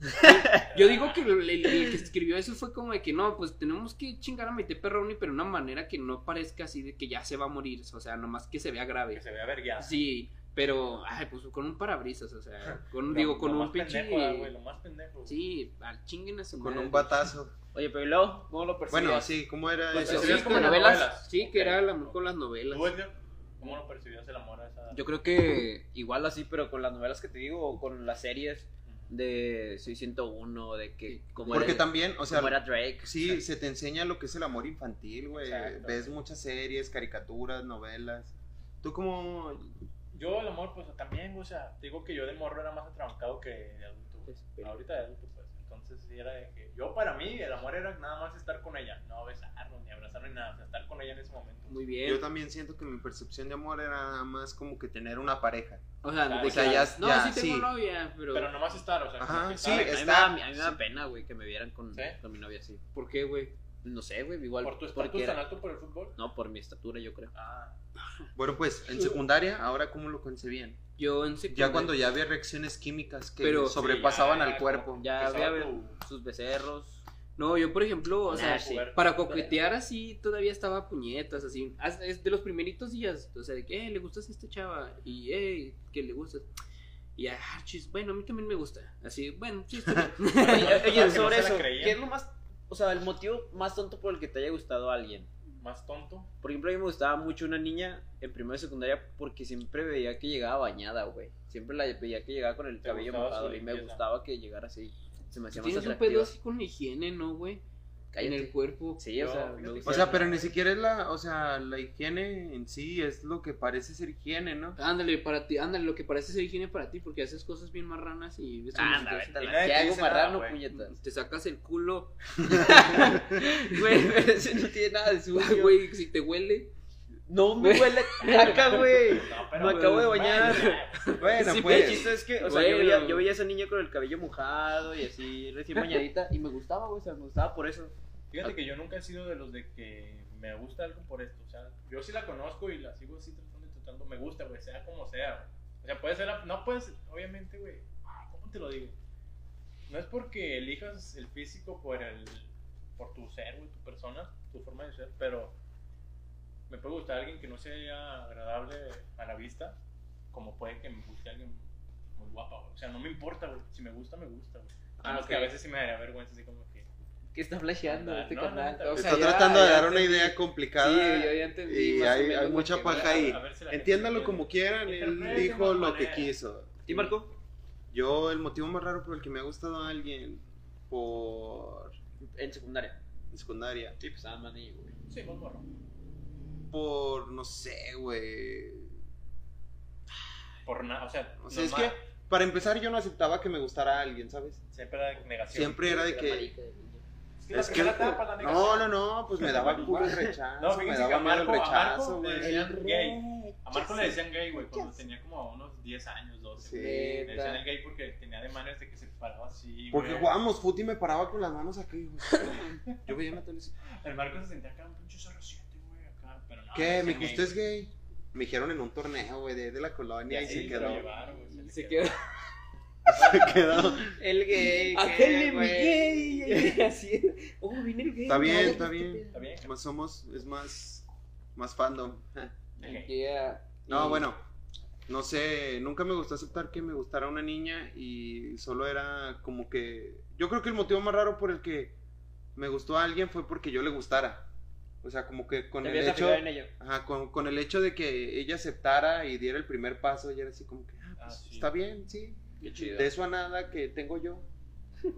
S1: Yo digo que el, el- el que escribió eso fue como de que no, pues tenemos que chingar a meter Perroni, pero de una manera que no parezca así de que ya se va a morir, o sea, nomás que se vea grave.
S2: Que se vea vergueado.
S1: Sí, pero, ay, pues con un parabrisas, o sea, con,
S2: Lo-
S1: digo, con
S2: lo
S1: un
S2: más
S1: pinche.
S2: pendejo, ah, güey, lo más pendejo.
S1: Sí, al chinguen a su
S3: Con
S1: madre.
S3: un batazo.
S4: Oye, pero ¿y luego? ¿Cómo lo percibías?
S3: Bueno, sí, ¿cómo era
S1: Pues
S3: eso?
S2: percibías como
S1: novelas.
S2: novelas.
S1: Sí, que era el amor con las novelas.
S2: ¿Cómo lo percibías el amor a esa edad?
S4: Yo creo que igual así, pero con las novelas que te digo, o con las series de 601, de que como
S3: Porque
S4: era,
S3: también, o sea,
S4: como era Drake.
S3: sí, se te enseña lo que es el amor infantil, güey. Ves muchas series, caricaturas, novelas. ¿Tú cómo...?
S2: Yo el amor, pues también, o sea, te digo que yo de morro era más atrabancado que de adulto. Ahorita de adulto, pues. Entonces sí era de que. Yo para mí, el amor era nada más estar con ella. No besarlo, ni abrazarlo, ni nada. O sea, estar con ella en ese momento.
S1: Muy bien.
S3: Yo también siento que mi percepción de amor era más como que tener una pareja.
S1: O sea,
S2: Claro,
S1: de
S2: o sea,
S1: que-
S3: ya-
S1: no,
S3: ya,
S1: sí tengo
S3: sí.
S1: novia, pero,
S2: Pero nomás estar, o sea,
S3: Ajá, sí,
S2: estar-
S4: A mí, me
S3: está-
S4: da, a mí me da
S3: sí.
S4: pena, güey, que me vieran con,
S2: ¿Sí?
S4: con mi novia así.
S1: ¿por qué, güey?
S4: No sé, güey, igual.
S2: ¿Por tu estatus tan alto por el fútbol?
S4: No, por mi estatura, yo creo.
S2: Ah,
S3: Bueno, pues, en secundaria, ¿ahora cómo lo concebían?
S1: Yo en secundaria.
S3: Ya cuando ya había reacciones químicas que
S1: Pero-
S3: sobrepasaban
S2: Sí, ya,
S3: al cuerpo.
S4: Ya había
S2: tu-
S4: sus becerros.
S1: No, yo por ejemplo, o
S4: Nah,
S1: sea,
S4: sí.
S1: para coquetear así todavía estaba a puñetas, así. Es de los primeritos días, o sea, de que, eh, le gustas a esta chava, y, eh, que le gustas. Y, ah, chis, bueno, a mí también me gusta. Así, bueno, bien.
S4: Oye,
S2: no
S4: sobre
S2: la
S4: eso. ¿qué es lo más. O sea, el motivo más tonto por el que te haya gustado a alguien?
S2: Más tonto.
S4: Por ejemplo, a mí me gustaba mucho una niña en primera y secundaria porque siempre veía que llegaba bañada, güey. Siempre la veía que llegaba con el
S2: ¿Te
S4: cabello mojado y me gustaba que llegara así. Se me hacía más
S1: Tienes un
S4: atractiva.
S1: pedo así con la higiene, ¿no, güey? En
S4: Cállate.
S1: el cuerpo.
S4: Sí, o sea.
S3: O sea, pero ni siquiera es la, o sea, la higiene en sí es lo que parece ser higiene, ¿no?
S1: Ándale, para ti, ándale, lo que parece ser higiene para ti, porque haces cosas bien marranas y ves
S4: Anda, vete la- ¿Qué
S2: te
S4: hago marrano, puñetas?
S1: Te sacas el culo,
S4: Güey, ese no tiene nada de sucio.
S1: güey, si te huele.
S4: No me huele caca, güey.
S2: No, pero,
S4: Me acabo de
S2: pues,
S4: bañar.
S2: bueno,
S3: Bueno,
S4: sí,
S3: pues.
S4: el chiste es que, o sea, yo, veía, yo veía a esa niña con el cabello mojado y así, recién bañadita, y me gustaba, güey, o sea, me gustaba por eso.
S2: Fíjate que yo nunca he sido de los de que me gusta algo por esto. O sea, yo sí la conozco y la sigo así tratando y tratando. Me gusta, güey, sea como sea. güey. O sea, puede ser. la- No puedes, obviamente, güey. ¿Cómo te lo digo? No es porque elijas el físico por el por tu ser, güey, tu persona, tu forma de ser, pero me puede gustar alguien que no sea agradable a la vista, como puede que me guste alguien muy guapa, güey. O sea, no me importa, güey. Si me gusta, me gusta, güey.
S1: Ah,
S2: más que a veces sí me daría vergüenza, así como que.
S4: ¿Qué está flasheando este
S2: no,
S4: canal?
S2: neta,
S1: O sea,
S3: Está
S1: ya-
S3: tratando de
S1: ya
S3: dar una idea complicada.
S1: Sí, yo ya entendí.
S3: y hay, hay mucha
S1: que
S3: paja ahí.
S2: Si
S3: como quieran, él dijo lo que
S2: manera.
S3: quiso.
S4: ¿Y Marco?
S3: Yo, el motivo más raro por el que me ha gustado a alguien por
S4: En secundaria.
S3: secundaria,
S4: Sí, pues estaban más niños, güey.
S2: Sí, más morro.
S3: Por no sé, güey.
S2: Por nada, o sea,
S3: O sea, es que para empezar yo no aceptaba que me gustara a alguien, ¿sabes?
S2: siempre era negación.
S3: Siempre era de que
S2: Es que la
S3: es que
S2: etapa, la
S3: no,
S2: negación.
S3: no, no, pues me daba culo el rechazo,
S2: No,
S3: me
S2: que
S3: daba
S2: a
S3: miedo el
S2: a
S3: rechazo, güey.
S2: decían gay. A Marco le decían gay, güey, cuando tenía como unos 10 años, 12.
S3: Sí.
S2: Le decían el gay porque tenía ademanes de que se paraba así,
S3: Porque
S2: güey.
S3: jugábamos fútbol y me paraba con las manos aquí, güey. Yo veía una tele así,
S2: El Marco se sentía acá un pinche 07, güey, acá, pero no.
S3: ¿Qué? ¿Me
S2: decían
S3: dijiste es gay? Me dijeron en un torneo, güey, de, de la colonia y, se
S2: se
S3: quedó.
S2: se quedó.
S3: Se quedó.
S4: El gay.
S1: Aquel gay. Así. Oh, viene el gay.
S3: Está bien,
S1: No,
S3: está bien.
S1: pedo.
S2: Está bien.
S3: Más somos, es más, más fandom.
S2: Ok.
S1: Yeah.
S3: No,
S1: Y-
S3: bueno, no sé, nunca me gustó aceptar que me gustara una niña y solo era como que... Yo creo que el motivo más raro por el que me gustó a alguien fue porque yo le gustara. O sea, como que con
S4: Te
S3: el hecho...
S4: en ello.
S3: Ajá, con, con el hecho de que ella aceptara y diera el primer paso, ya era así como que, ah, pues,
S2: Ah, sí.
S3: está bien, sí.
S4: Qué chido.
S3: De eso a nada que tengo yo.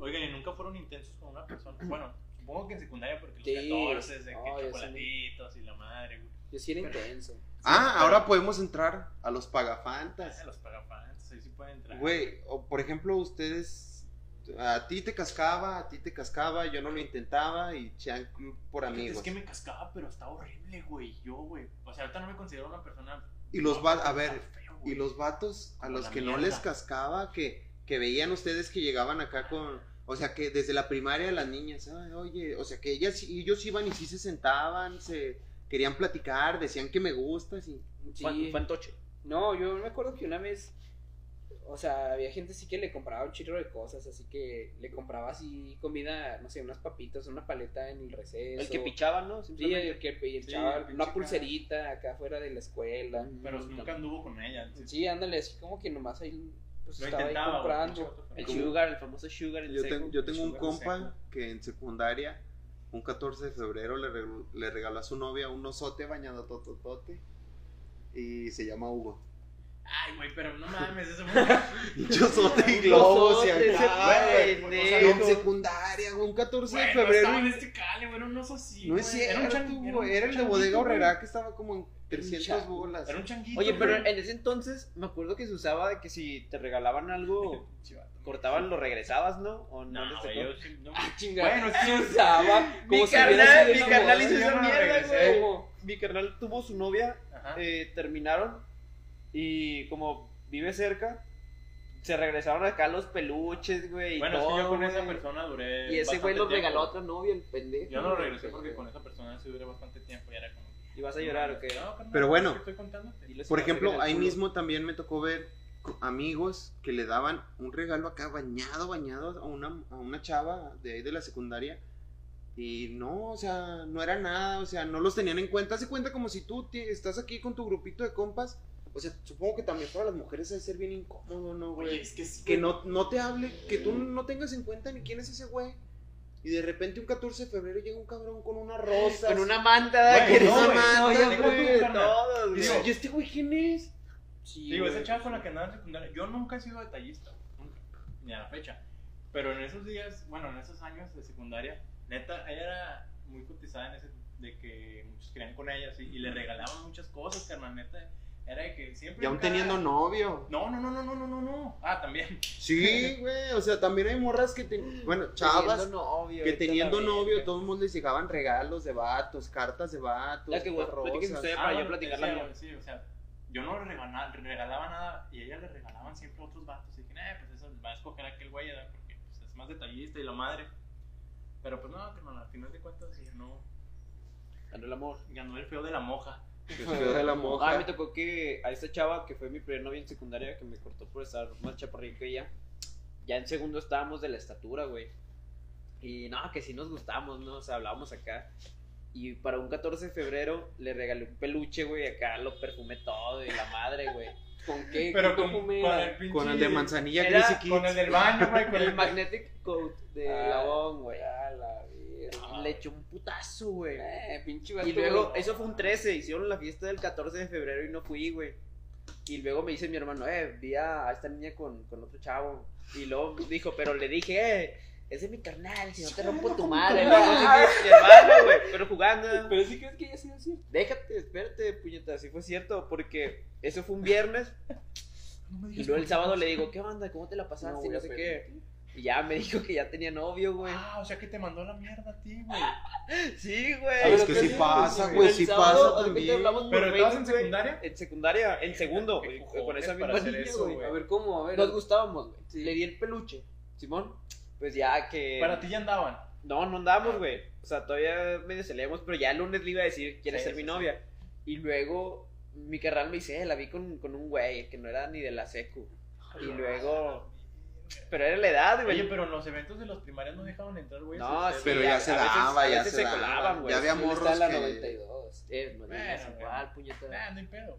S2: Oigan, ¿y nunca fueron intensos con una persona? Bueno, supongo que en secundaria porque los
S1: Sí.
S2: 14 de que
S1: sí.
S2: chocolatitos y la madre, güey.
S1: Yo sí era
S2: Pero-
S1: intenso.
S3: Ah,
S2: pero-
S3: ahora podemos entrar a los pagafantas.
S2: Ah, los pagafantes, ahí sí pueden entrar.
S3: Güey, o por ejemplo, ustedes, a ti te cascaba, a ti te cascaba, yo no lo intentaba y Chan por
S2: Fíjate,
S3: amigos.
S2: Es que me cascaba, pero está horrible, güey. Yo, güey. O sea, ahorita no me considero una persona.
S3: Y los va, a ver,
S2: feo,
S3: y los vatos a
S2: Como
S3: los que no les cascaba, que, que veían ustedes que llegaban acá con, o sea, que desde la primaria las niñas, "Ay, oye, o sea, que ellas, y ellos iban y sí se sentaban, se querían platicar, decían que me gustas y...
S1: Sí.
S4: Fue, fue en Toche.
S1: No, yo me acuerdo que una vez, o sea, había gente así que le compraba un chirro de cosas, así que le compraba así comida, no sé, unas papitas, una paleta en el receso.
S4: El que pichaba, ¿no?
S1: Sí, el que
S2: Sí, el pinche
S1: una
S2: cara.
S1: pulserita acá fuera de la escuela.
S2: Pero nunca anduvo con ella.
S1: Sí, ándale, así como que nomás ahí pues,
S2: Lo
S1: estaba ahí
S2: intentaba,
S1: comprando.
S4: El sugar, el famoso sugar. El
S3: Yo,
S4: seco.
S3: tengo- yo tengo un compa
S2: seco.
S3: que en secundaria, un 14 de febrero, le, regaló- le regaló a su novia un osote bañado tototote y se llama Hugo.
S2: Ay, güey, pero no mames, eso
S3: Pinche osote y globos y acá, güey. En secundaria, güey, un 14 de
S2: no
S3: febrero.
S2: estaba en este cale, güey, era un oso así,
S3: No es.
S2: Era
S3: cierto,
S2: un
S3: era el de Bodega. Horrera que estaba como en 300
S1: chango.
S3: bolas.
S2: Era un changuito.
S4: Oye, pero en ese entonces me acuerdo que se usaba de que si te regalaban algo, cortaban, lo regresabas, ¿no? O no,
S2: No, sí. No,
S1: Ah, chingada.
S2: Bueno, que-
S1: usaba.
S4: Mi carnal, mi carnal hizo esa
S2: no
S4: mierda, güey. Mi carnal tuvo su novia,
S2: Ajá.
S4: eh, terminaron y como vive cerca, se regresaron acá los peluches, güey. y
S2: Bueno, es que
S4: todo,
S2: yo con esa persona duré.
S4: Y ese güey
S2: bastante
S4: lo
S2: tiempo.
S4: regaló a otra novia, el pendejo.
S2: Yo no lo regresé porque con esa persona sí duré bastante tiempo y era como.
S4: ¿Y vas a llorar o qué?
S2: No, carnal,
S3: Pero bueno.
S2: es Estoy
S3: Por ejemplo, ahí mismo también me tocó ver amigos que le daban un regalo acá bañado, bañado a una, a una chava de ahí de la secundaria. Y no, o sea, no era nada, o sea, no los tenían en cuenta. Hace cuenta como si tú estás aquí con tu grupito de compas. O sea, supongo que también para las mujeres debe ser bien incómodo, ¿no, güey?
S2: Oye, es que sí.
S3: que
S2: güey.
S3: no, no te hable, que tú no tengas en cuenta ni quién es ese güey. Y de repente un 14 de febrero llega un cabrón con una rosa.
S4: Con una manta,
S2: Güey,
S4: que
S2: no,
S4: una
S2: güey,
S4: manta,
S2: no,
S4: güey, todos,
S3: digo, ¿y este güey quién es?
S1: Sí,
S2: Digo, esa
S1: güey.
S2: chava con la que andaba en secundaria, yo nunca he sido detallista, nunca, ni a la fecha. Pero en esos días, bueno, en esos años de secundaria, neta, ella era muy cotizada en ese, de que muchos querían con ella, así, y le regalaban muchas cosas, carnal, neta. Era de que siempre.
S3: Y aún
S2: cada-
S3: teniendo novio.
S2: No, no, no, no, no, no, no, no. Ah, también.
S3: Sí, güey, o sea, también hay morras que, ten- bueno, chavas
S4: Teniendo novio,
S3: que
S4: la
S3: teniendo novio, todos mundo les llegaban regalos de vatos, cartas de vatos,
S4: Ya que, ustedes.
S2: Ah,
S4: para yo
S2: bueno,
S4: platicar la mía.
S2: Sí, o sea, yo no le regalaba, regalaba nada y ella le regalaban siempre otros vatos. Y dije, eh, pues eso va a escoger aquel güey, ¿verdad? porque pues, es más detallista y la madre. Pero pues no, al final de cuentas ganó,
S4: Ganó el amor.
S2: ganó el feo de la moja.
S3: El feo de la moja.
S4: Ah, me tocó que a esta chava que fue mi primer novia en secundaria que me cortó por estar más chaparrita que ella. Ya en segundo estábamos de la estatura, güey. Y no, que sí nos gustamos, ¿no? O sea, hablábamos acá. Y para un 14 de febrero le regalé un peluche, güey. Acá lo perfumé todo y la madre, güey.
S1: ¿Con qué?
S2: Pero
S1: ¿Qué
S2: con, con el.
S3: Con el de manzanilla
S4: Era
S2: Con el del baño, güey. Con
S4: El
S2: el
S4: magnetic coat de
S1: Ah,
S4: Labón, güey.
S1: La.
S4: Le echó un putazo, güey.
S1: Eh, pinche vato,
S4: Y luego,
S1: güey.
S4: eso fue un 13, hicieron la fiesta del 14 de febrero y no fui, güey. Y luego me dice mi hermano, eh, vi a a esta niña con, con otro chavo. Y luego dijo, pero le dije, eh, ese es mi carnal, si no te rompo tu madre. No, qué, mi hermano, güey, pero jugando.
S1: Pero sí crees que ya sido así.
S4: Déjate, espérate, puñeta, sí fue cierto, porque eso fue un viernes.
S2: No me
S4: Y luego el sábado le digo, ¿qué onda? ¿Cómo te la pasaste?
S1: No
S4: sé qué. Y ya me dijo que ya tenía novio, güey.
S2: Ah, o sea que te mandó la mierda a ti, güey.
S4: Sí, güey.
S1: ver,
S3: Es que
S1: ¿qué
S3: sí pasa,
S1: güey?
S3: sí pasa también.
S2: ¿Pero estabas en secundaria?
S4: En secundaria, en segundo, güey, con esa misma niña, güey.
S1: A ver, ¿cómo? A ver.
S4: Nos gustábamos, güey. Le di el peluche, Simón. Pues ya que.
S2: Para ti ya andaban.
S4: No, no andamos, güey. O sea, todavía medio salíamos, pero ya el lunes le iba a decir, ¿quieres
S2: Sí,
S4: ser mi
S2: sí,
S4: novia? Y luego mi carnal me dice, eh, la vi con, con un güey que no era ni de la secu. Y luego. Pero era la edad, güey.
S2: Oye, pero en los eventos de los primarios no dejaban entrar, güey.
S4: No, sí,
S3: Pero ya
S4: a
S3: se daba,
S4: a
S3: ya
S4: veces
S3: se
S4: se
S3: daba.
S4: colaban, güey.
S3: Ya había morros
S1: está en la
S3: que...
S1: 92.
S4: Eh, no
S2: Bueno,
S4: digas
S2: güey.
S4: igual, puñeta.
S2: No hay pedo.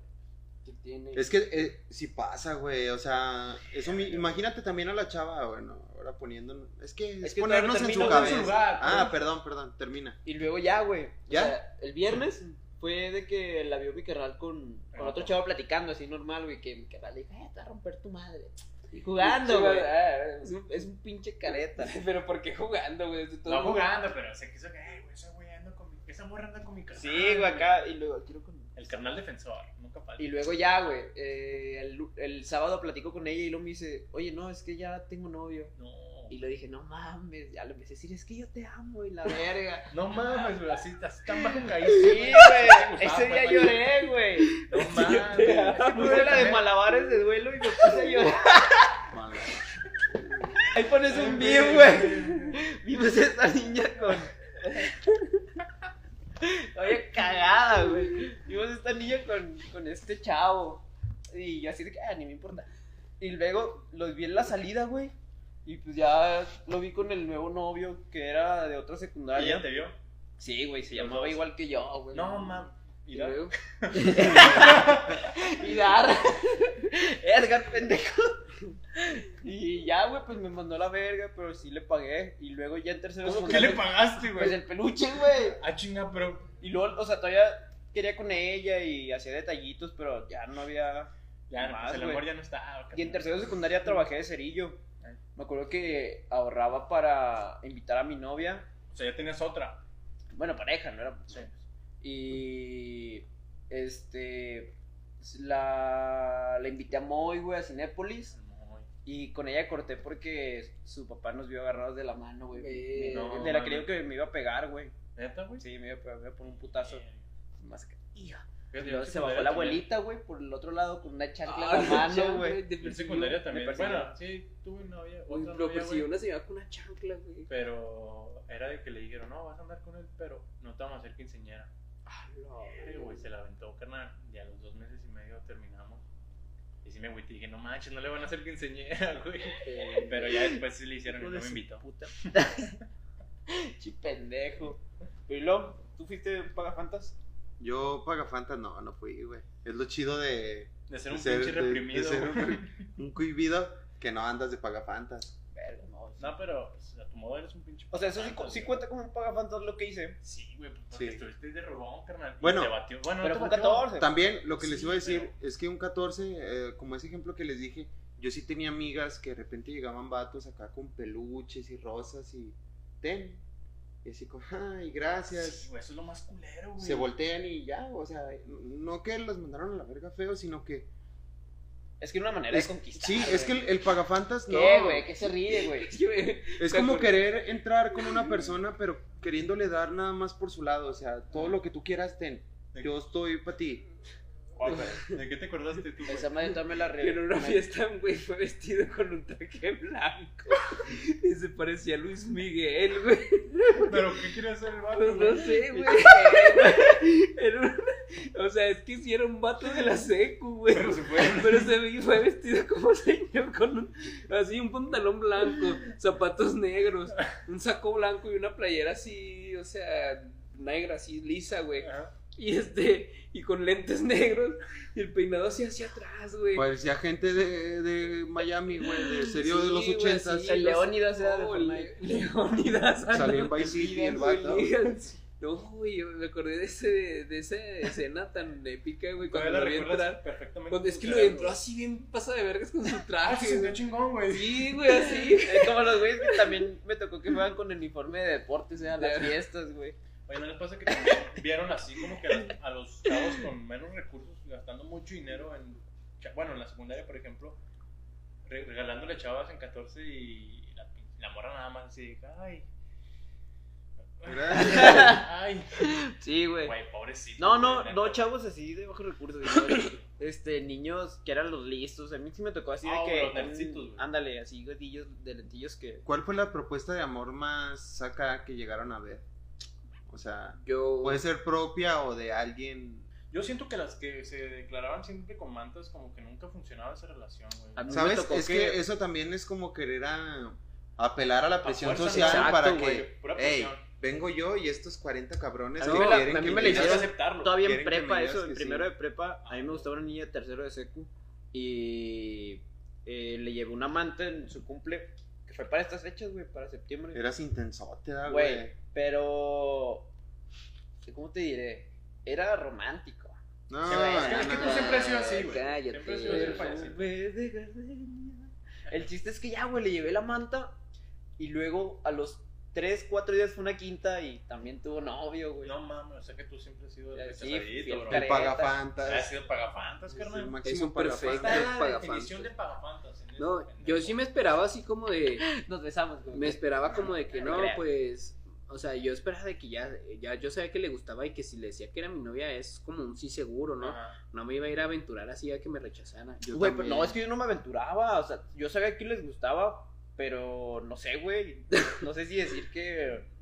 S1: ¿Qué tiene?
S3: Es que eh, sí pasa, güey, o sea, eso mi- imagínate también a la chava, bueno, ahora poniendo, es que es,
S4: Es que
S3: ponernos en su cabeza.
S2: lugar,
S3: ah,
S2: ¿no?
S3: perdón, perdón, termina.
S4: Y luego ya, güey.
S3: ¿Ya?
S4: O sea, el viernes fue de que la vio mi carnal con, con otro chavo platicando así normal, güey. Que mi carnal le dijo, eh, te va a romper tu madre. Y jugando, güey.
S1: ah,
S4: Es un, es un pinche careta.
S1: Pero ¿por qué jugando, güey?
S2: No jugando, pero se quiso que, eh, güey, ese güey anda con mi. Esa morra anda con mi carnal.
S4: Sí, güey, acá. Y luego, quiero con.
S2: El carnal defensor, nunca falta.
S4: Y luego ya, güey. eh, el, el sábado platico con ella y luego me dice, oye, no, es que ya tengo novio.
S2: No.
S4: Y le dije, no mames. Ya le empecé a decir, es que yo te amo y la verga.
S2: No mames, güey, así, así tan bajo caí.
S4: Sí, güey. Ese día lloré, güey.
S2: No mames.
S4: Puse la de malabares de duelo y me puse a llorar. Ahí pones un bien, güey. Vimos esta niña con. Oye, cagada, güey. Vimos a esta niña con, con este chavo. Y yo así de que, ah, ni me importa. Y luego lo vi en la salida, güey. Y pues ya lo vi con el nuevo novio que era de otra
S2: ¿Y
S4: secundaria.
S2: ella te vio?
S4: Sí, güey, se
S2: Los
S4: llamaba
S2: dos.
S4: igual que yo, güey.
S2: No, mam.
S1: Y
S2: Mira,
S1: luego,
S4: Edgar. Pendejo. Y ya, güey, pues me mandó la verga, pero sí le pagué. Y luego ya en tercero
S2: ¿cómo que le pagaste,
S4: Pues
S2: güey?
S4: el peluche, güey.
S2: Ah, chinga, pero.
S4: Y luego, o sea, todavía quería con ella y hacía detallitos, pero ya no había.
S2: Ya,
S4: Más,
S2: pues el amor ya no está.
S4: Y en tercero de secundaria trabajé de cerillo. Me acuerdo que ahorraba para invitar a mi novia.
S2: O sea, ya tienes otra.
S4: Bueno, pareja, no era.
S2: Sí.
S4: Y. Este. La, la invité a Moy, güey, a Cinépolis. Y con ella corté porque su papá nos vio agarrados de la mano, güey.
S1: Eh,
S4: Me-
S2: no,
S4: de la que que me iba a pegar, güey.
S2: ¿Neta, güey?
S4: Sí, me iba a pegar, me iba a poner un putazo. Más
S2: yo
S4: se bajó la abuelita, güey, por el otro lado con una chancla
S1: Ah,
S4: en la mano,
S1: chancla,
S4: güey.
S1: te
S2: En
S1: persiguió.
S2: secundaria también.
S4: persiguió.
S2: Bueno, sí, tuve novia.
S1: Uy,
S2: Otra
S1: Lo
S2: novia,
S1: persiguió
S2: güey.
S1: una señora con una chancla, güey.
S2: Pero era de que le dijeron, no, vas a andar con él, pero no te vamos a hacer quinceñera.
S1: Ah, no.
S2: Güey, se la aventó, carnal. Y a los dos meses y medio terminamos. Y sí me agüité y dije, no manches, no le van a hacer quinceñera, güey.
S1: Eh,
S2: Pero ya después sí le hicieron y no me invitó.
S4: puta. Chi pendejo. Pero y luego, ¿tú fuiste pagafantas?
S3: Yo, Pagafantas, no, no fui, güey. Es lo chido de.
S2: De ser
S3: de
S2: un
S3: ser-
S2: pinche
S3: de- de
S2: reprimido.
S3: ser un, un cuivido que no andas de Pagafantas.
S4: Verga, no.
S2: No, pero pues, a tu modo eres un pinche.
S4: O sea, eso sí, sí cuenta como un pagafantas lo que hice.
S2: Sí, güey, pues, porque
S3: Sí.
S2: estuviste de robón, carnal. y
S3: Bueno,
S2: te batió. Bueno,
S4: Pero
S2: no
S4: fue
S2: te
S4: un
S2: batió.
S4: 14.
S3: También lo que les iba a decir
S2: pero-
S3: es que un 14, eh, como ese ejemplo que les dije, yo sí tenía amigas que de repente llegaban vatos acá con peluches y rosas y ten. Y así como, ay, gracias.
S2: Sí, eso es lo más culero, güey.
S3: se voltean y ya, o sea, no que los mandaron a la verga feo, sino que...
S4: Es que era una manera
S3: Es-
S4: de conquistar.
S3: sí, es que el, el pagafantas no...
S4: ¿Qué, güey? ¿Qué se ríe, güey?
S1: Es que me-
S3: Es
S1: ¿Te
S3: como querer entrar con una persona, pero queriéndole dar nada más por su lado, o sea, todo lo que tú quieras, ten. Yo estoy para ti.
S2: Güey, ¿De qué te acordaste tú, güey?
S4: Esa madre también la
S1: en una fiesta un güey fue vestido con un traje blanco y se parecía a Luis Miguel, güey.
S2: ¿Pero qué quiere hacer el vato,
S1: Pues
S2: güey?
S1: no sé, güey. Era O sea, es que sí era un vato de la secu, güey.
S2: Pero se fue.
S1: Pero se ve- fue vestido como señor con un, así un pantalón blanco, zapatos negros, un saco blanco y una playera así, o sea, negra, así lisa, güey.
S2: Ajá.
S1: Y este, y con lentes negros y el peinado así hacia atrás, güey.
S3: Parecía gente de, de Miami, güey, de serio de los ochentas.
S1: sí,
S4: El Leónidas era de Fortnite.
S1: Leónidas.
S3: Salió en
S1: ah,
S3: Vice City el vato.
S1: No, güey, yo me acordé de, ese, de esa escena tan épica, güey, cuando lo vi entrar.
S2: perfectamente.
S1: Cuando es que lo entró así bien pasa de vergas con su
S2: Ah, se
S1: traje.
S2: sintió
S1: güey.
S2: chingón, güey.
S1: Sí, güey, así.
S4: Es como los güeyes que también me tocó que juegan con el uniforme de deportes a las fiestas, güey.
S2: Oye, ¿no les pasa que vieron así como que a, a los chavos con menos recursos gastando mucho dinero en. Bueno, en la secundaria, por ejemplo, re- regalándole chavas en 14 y la, la morra nada más así, ay.
S3: Gracias.
S2: Ay,
S4: Sí, güey.
S2: güey, pobrecito.
S4: No, no,
S2: güey,
S4: no, chavos así de bajos recursos. güey. Este, niños que eran los listos. A mí sí me tocó así de
S2: Ah,
S4: que.
S2: los güey.
S4: ándale, así, godillos de lentillos que.
S3: ¿Cuál fue la propuesta de amor más acá que llegaron a ver? O sea,
S1: Yo.
S3: puede ser propia o de alguien.
S2: Yo siento que las que se declaraban siempre con mantas, como que nunca funcionaba esa relación, güey.
S4: A me
S3: ¿Sabes? Es que...
S4: que-
S3: eso también es como querer a, apelar a la presión
S2: fuerza,
S3: social
S4: exacto,
S3: para que,
S2: pura
S3: hey,
S2: presión.
S3: vengo yo y estos 40 cabrones
S4: A
S3: que
S4: mí me la-
S3: quieren
S4: a mí
S3: que
S4: me
S2: que
S4: hicieron
S2: aceptarlo.
S4: Todavía en
S3: que me
S4: prepa, eso, en
S3: que
S4: primero
S3: sí.
S4: de prepa, a mí me gustaba una niña de tercero de secu y eh, le llevé un amante en su cumple, que fue para estas fechas, güey, para septiembre.
S3: Eras intensote, ¿verdad,
S4: Güey,
S3: güey.
S4: Pero, ¿cómo te diré? Era romántico.
S3: No,
S2: Sí, es que- es que
S3: no,
S2: tú
S3: no.
S2: siempre has sido así, güey.
S1: Cállate.
S2: Siempre has sido así el payasito.
S4: El chiste es que ya, güey, le llevé la manta y luego a los 3, 4 días fue una quinta y también tuvo novio, güey.
S2: No mames, o sea que tú siempre has sido
S4: Eh,
S2: el
S4: sí,
S2: casadito,
S4: fiel
S2: bro.
S3: El pagafantas.
S2: Has sido pagafantas, carnal.
S3: máximo
S1: Es un
S3: pagafantas.
S1: perfecto.
S2: Está la
S1: pagafantas.
S2: definición de pagafantas.
S1: No,
S2: en
S1: yo sí me esperaba así como de.
S4: Nos besamos, güey.
S1: Me esperaba como de que
S4: No
S1: no, pues. O sea, yo esperaba de que ya, ya yo sabía que le gustaba y que si le decía que era mi novia es como un sí seguro, ¿no?
S2: Ajá.
S1: No me iba a ir a aventurar así a que me rechazara. Yo
S4: Güey, pero no, es que yo no me aventuraba. O sea, yo sabía que les gustaba, pero no sé, güey. No sé si decir que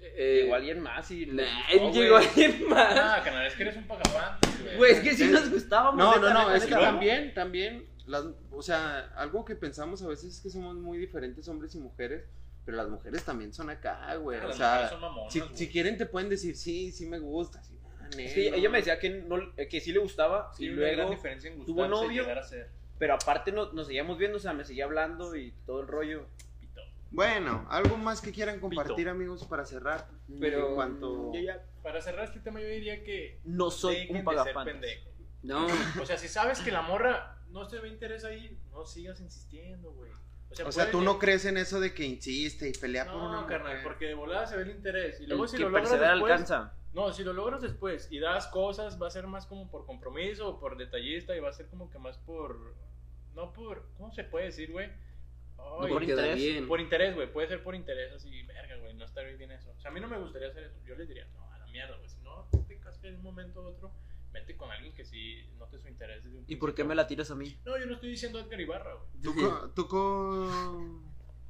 S1: Eh,
S4: llegó alguien más y.
S1: nah,
S4: gustó,
S1: llegó alguien más.
S2: Ah, canal, es que eres un pagafantas, güey.
S4: Güey, es que sí nos gustábamos.
S3: No,
S4: neta,
S3: no, no,
S4: neta,
S3: es que
S4: neta.
S3: también, también las, o sea, algo que pensamos a veces es que somos muy diferentes hombres y mujeres, pero las mujeres también son acá, güey. O sea,
S2: mujeres son mamonas,
S3: si, quieren te pueden decir, sí, sí me gusta. Sí, ah,
S4: Sí,
S3: no.
S4: ella me decía que, no, eh, que sí le gustaba
S2: Sí,
S4: y luego,
S2: diferencia en
S4: tuvo novio.
S2: a ser
S4: pero aparte no- nos seguíamos viendo, o sea, me seguía hablando y todo el rollo.
S2: pito.
S3: Bueno, algo más que quieran compartir,
S2: Pito.
S3: amigos, para cerrar.
S1: Pero-
S3: en cuanto...
S4: Yo ya
S2: Para cerrar este tema, yo diría que
S4: no soy
S2: dejen
S4: un pagafantas.
S2: pendejo.
S1: No,
S2: O sea, si sabes que la morra no se ve interés ahí, no sigas insistiendo, güey.
S3: O sea,
S2: puede
S3: tú
S2: que-
S3: no crees en eso de que insiste y pelea por una
S2: No, carnal,
S3: mujer?
S2: porque de volada se ve el interés. Y luego
S4: El
S2: si
S4: que
S2: lo logras
S4: persevera
S2: después,
S4: alcanza.
S2: No, si lo logras después y das cosas, va a ser más como por compromiso o por detallista y va a ser como que más por. No por. ¿Cómo se puede decir, güey?
S1: no
S4: por interés,
S1: bien.
S2: por interés, güey. Puede ser por interés así, verga, güey. No está bien eso. O sea, a mí no me gustaría hacer eso. Yo les diría, no, a la mierda, güey. Si no te casas de un momento a otro, vete con alguien que sí note su interés. desde un
S4: ¿Y por qué me la tiras a mí?
S2: No, yo no estoy diciendo Edgar Ibarra, güey.
S3: ¿Tú, co- tú co-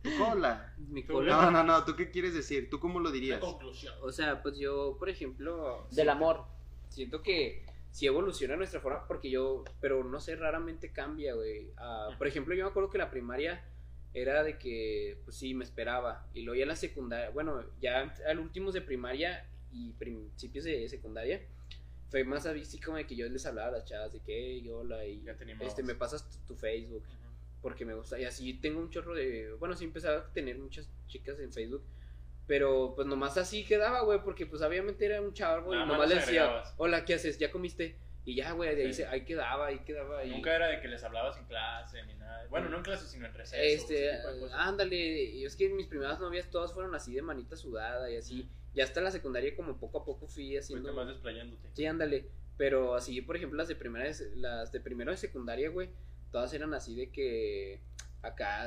S3: tu cola?
S1: Mi
S2: Tú-
S1: cola.
S3: No, no, no, ¿tú qué quieres decir? ¿Tú cómo lo
S2: La
S3: dirías?
S2: conclusión.
S1: O sea, pues yo, por ejemplo,
S4: Del
S1: siento-
S4: amor.
S1: Siento que si evoluciona nuestra forma, porque yo, pero no sé, raramente cambia, güey. Ah, por ejemplo, yo me acuerdo que la primaria era de que, pues sí, me esperaba. Y luego ya la secundaria, bueno, ya al últimos de primaria y principios de secundaria, fue más así como de que yo les hablaba a las chavas de que, "Hey, hola, y
S2: Ya
S1: este, me pasas tu, tu Facebook
S2: Ujú.
S1: porque me gusta. Y así tengo un chorro de. Bueno, sí empezaba a tener muchas chicas en Facebook. Pero pues nomás así quedaba, güey, porque pues obviamente era un güey. Y nomás le decía, hola, ¿qué haces? ¿Ya comiste? Y ya, güey, de ahí,
S2: Sí.
S1: se, ahí quedaba, ahí quedaba.
S2: Nunca era de que les hablabas en clase ni nada. Bueno, no en clase, sino en receso.
S1: este, ándale. Y es que mis primeras novias todas fueron así de manita sudada y así. Ya hasta la secundaria, como poco a poco fui haciendo.
S2: Fuiste más desplayándote.
S1: Sí, ándale. Pero así, por ejemplo, las de primera, las de primero de secundaria, güey, todas eran así de que acá,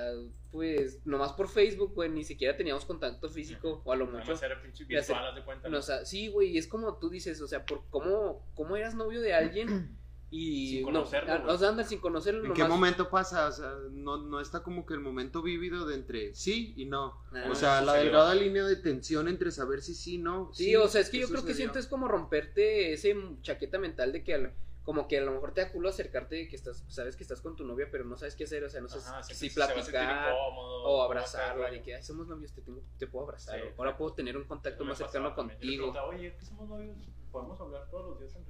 S1: pues, nomás por Facebook, güey, ni siquiera teníamos contacto físico, o a lo
S2: Nada
S1: mucho.
S2: más era pinche virtual, haz de cuenta. ¿no?
S1: nos ha- sí, güey, y es como tú dices, o sea, por cómo, cómo eras novio de alguien y
S2: Sin
S1: no,
S2: conocerlo,
S1: ah,
S2: güey.
S1: o sea, andas sin conocerlo
S3: ¿En
S1: nomás.
S3: qué momento pasa? O sea, no, no está como que el momento vívido de entre sí y no.
S1: Ah,
S3: o sea, la delgada línea de tensión entre saber si sí no.
S1: Sí, o sea, es que
S3: ¿qué
S1: yo creo que
S3: sucedió?
S1: siento es como romperte ese chaqueta mental de que al- como que a lo mejor te da culo acercarte de que estás, sabes que estás con tu novia, pero no sabes qué hacer, o sea, no sabes
S2: Ajá,
S1: si platicar
S2: incómodo,
S1: o abrazarla, de que "Ay, somos novios, te, tengo, te puedo abrazar,
S2: Sí,
S1: o ahora puedo tener un contacto más cercano.
S2: Yo
S1: contigo.
S2: preguntaba, Oye, ¿qué somos novios? ¿Podemos hablar todos los días en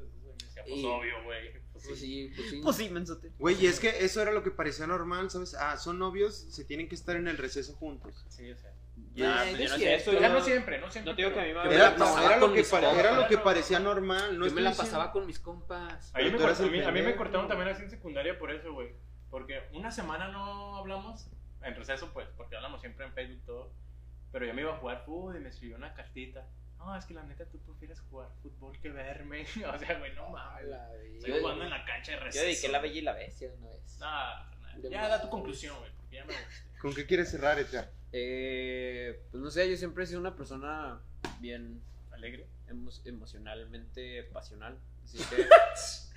S2: pues
S1: Y-
S2: obvio, güey. Pues,
S1: Pues
S2: sí.
S1: sí, pues sí.
S4: Pues sí, mensote.
S3: Güey, y es que eso era lo que parecía normal, ¿sabes? Ah, son novios, se tienen que estar en el receso juntos.
S2: Sí, o sea.
S4: Pues
S1: no
S4: yo no eso
S2: Ya no siempre, no siempre.
S4: No digo que a mí me
S3: Era, no,
S1: pasaba
S3: era lo
S1: con
S3: que pare- era lo que parecía
S2: no.
S3: normal. No
S1: Yo me la
S3: diciendo-
S1: pasaba con mis compas.
S2: A mí, me, a mí, a mí me cortaron también así en secundaria por eso, güey. Porque una semana no hablamos, en receso, pues, porque hablamos siempre en Facebook todo. Pero yo me iba a jugar fútbol y me escribió una cartita. No, es que la neta tú prefieres jugar fútbol que verme. o sea, güey, no mames. Estoy
S4: Yo-
S2: jugando en la cancha de
S4: Yo
S2: receso.
S4: dediqué la bella y la bestia una vez.
S2: Nah, ya da tu conclusión, güey, porque ya me gustaste.
S3: ¿Con qué quieres cerrar, Edgar?
S4: Eh, pues no sé, yo siempre he sido una persona bien
S2: ¿Alegre?
S4: emo- emocionalmente pasional. Así que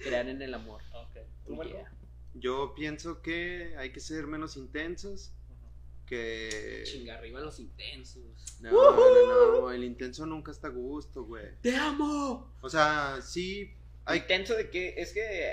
S4: crean en el amor.
S2: Ok. ¿Tú, Marco?
S4: yeah.
S3: Yo pienso que hay que ser menos intensos. Que.
S1: Chinga, arriba los intensos.
S3: No, no, no, el intenso nunca está a gusto, güey.
S1: ¡Te amo!
S3: O sea, sí. Hay
S4: Intenso de que es que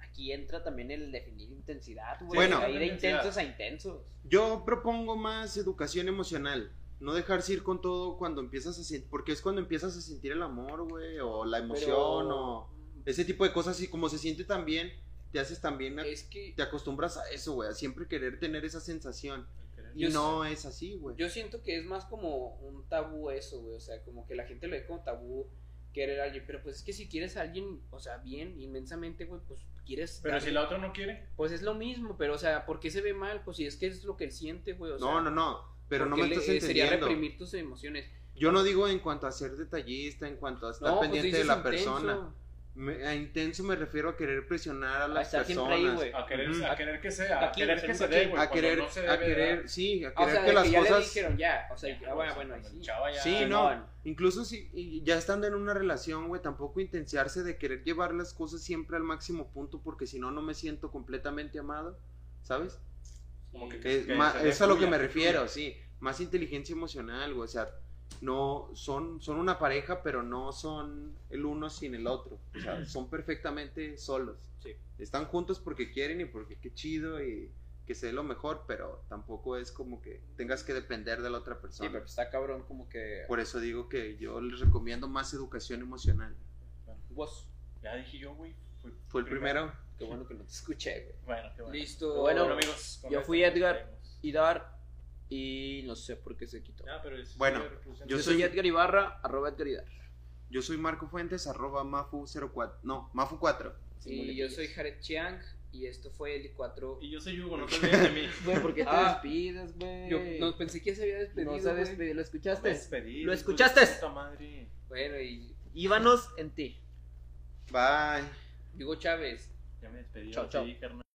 S4: aquí entra también el definir intensidad, güey.
S3: Bueno.
S4: Hay de intensos a intensos.
S3: Yo propongo más educación emocional. No dejarse ir con todo cuando empiezas a sentir. Porque es cuando empiezas a sentir el amor, güey. O la emoción, o ese tipo de cosas. Y como se siente tan bien, te haces también. a-
S1: Es que
S3: Te acostumbras a eso, güey. A siempre querer tener esa sensación. Y
S1: Yo
S3: no es así, güey.
S1: yo siento que es más como un tabú eso, güey. O sea, como que la gente lo ve como tabú querer a alguien. Pero pues es que si quieres a alguien, o sea, bien, inmensamente, güey, pues quieres.
S2: Pero
S1: darle-
S2: si la otra no quiere,
S1: Pues es lo mismo, pero o sea, ¿por qué se ve mal? Pues si es que es lo que él siente, güey. O sea,
S3: no, no, no. Pero no me estás
S1: le- Sería
S3: entendiendo.
S1: reprimir tus emociones.
S3: Yo no digo en cuanto a ser detallista, en cuanto a estar
S1: No, pues
S3: pendiente de la
S1: intenso.
S3: persona. Me- a intenso me refiero a querer presionar a
S4: A
S3: las
S4: estar
S3: personas.
S4: siempre ahí,
S2: a querer, a querer que sea, a
S4: Aquí,
S2: querer
S4: ser
S2: que se dé, güey.
S3: a querer,
S2: no se
S3: a querer,
S2: dar.
S3: sí, a
S1: O
S3: querer
S1: sea,
S3: que
S1: de
S3: las
S1: que ya le
S3: cosas.
S1: dijeron ya. O sea,
S2: Ya,
S1: ah, bueno,
S2: o
S1: bueno, sí.
S2: chava ya-
S3: Sí, no.
S4: no.
S3: Incluso si ya estando en una relación, güey, tampoco intensiarse de querer llevar las cosas siempre al máximo punto, porque si no, no me siento completamente amado, ¿sabes?
S2: Como que,
S3: Es,
S2: que se dé
S3: es a lo que me
S2: que
S3: refiero, sí. Más inteligencia emocional, güey. O sea, no son, son una pareja, pero no son el uno sin el otro. O sea, son perfectamente solos.
S4: Sí.
S3: Están juntos porque quieren y porque qué chido y que se dé lo mejor, pero tampoco es como que tengas que depender de la otra
S4: Sí,
S3: persona.
S4: pero está cabrón como que...
S3: Por eso digo que yo les recomiendo más educación emocional.
S4: Vos.
S2: Ya dije yo, güey. fui
S3: Fue el primero.
S4: Qué bueno que no te escuché, güey.
S2: Bueno, qué bueno.
S1: Listo.
S4: Bueno,
S2: amigos.
S4: yo fui Edgar. Y dar... Y no sé por qué se quitó.
S2: Ya, pero es-
S3: Bueno, yo soy-
S4: Edgar Ibarra, arroba Edgar Idar.
S3: Yo soy Marco Fuentes, arroba Mafu04. No, Mafu4.
S1: Y yo soy Jared Chiang y esto fue el 4
S2: Y yo soy Hugo, no te olvides de mí.
S4: Güey, ¿por qué te
S1: Ah.
S4: despides, güey?
S1: Yo no pensé que ya se había despedido.
S4: No se despidió, ¿lo escuchaste?
S2: despedí,
S4: ¿Lo escuchaste?
S2: puta madre.
S1: Bueno, y
S4: Íbanos en ti.
S3: Bye.
S1: Hugo Chávez.
S2: Ya me despedí.
S4: Chao, chao.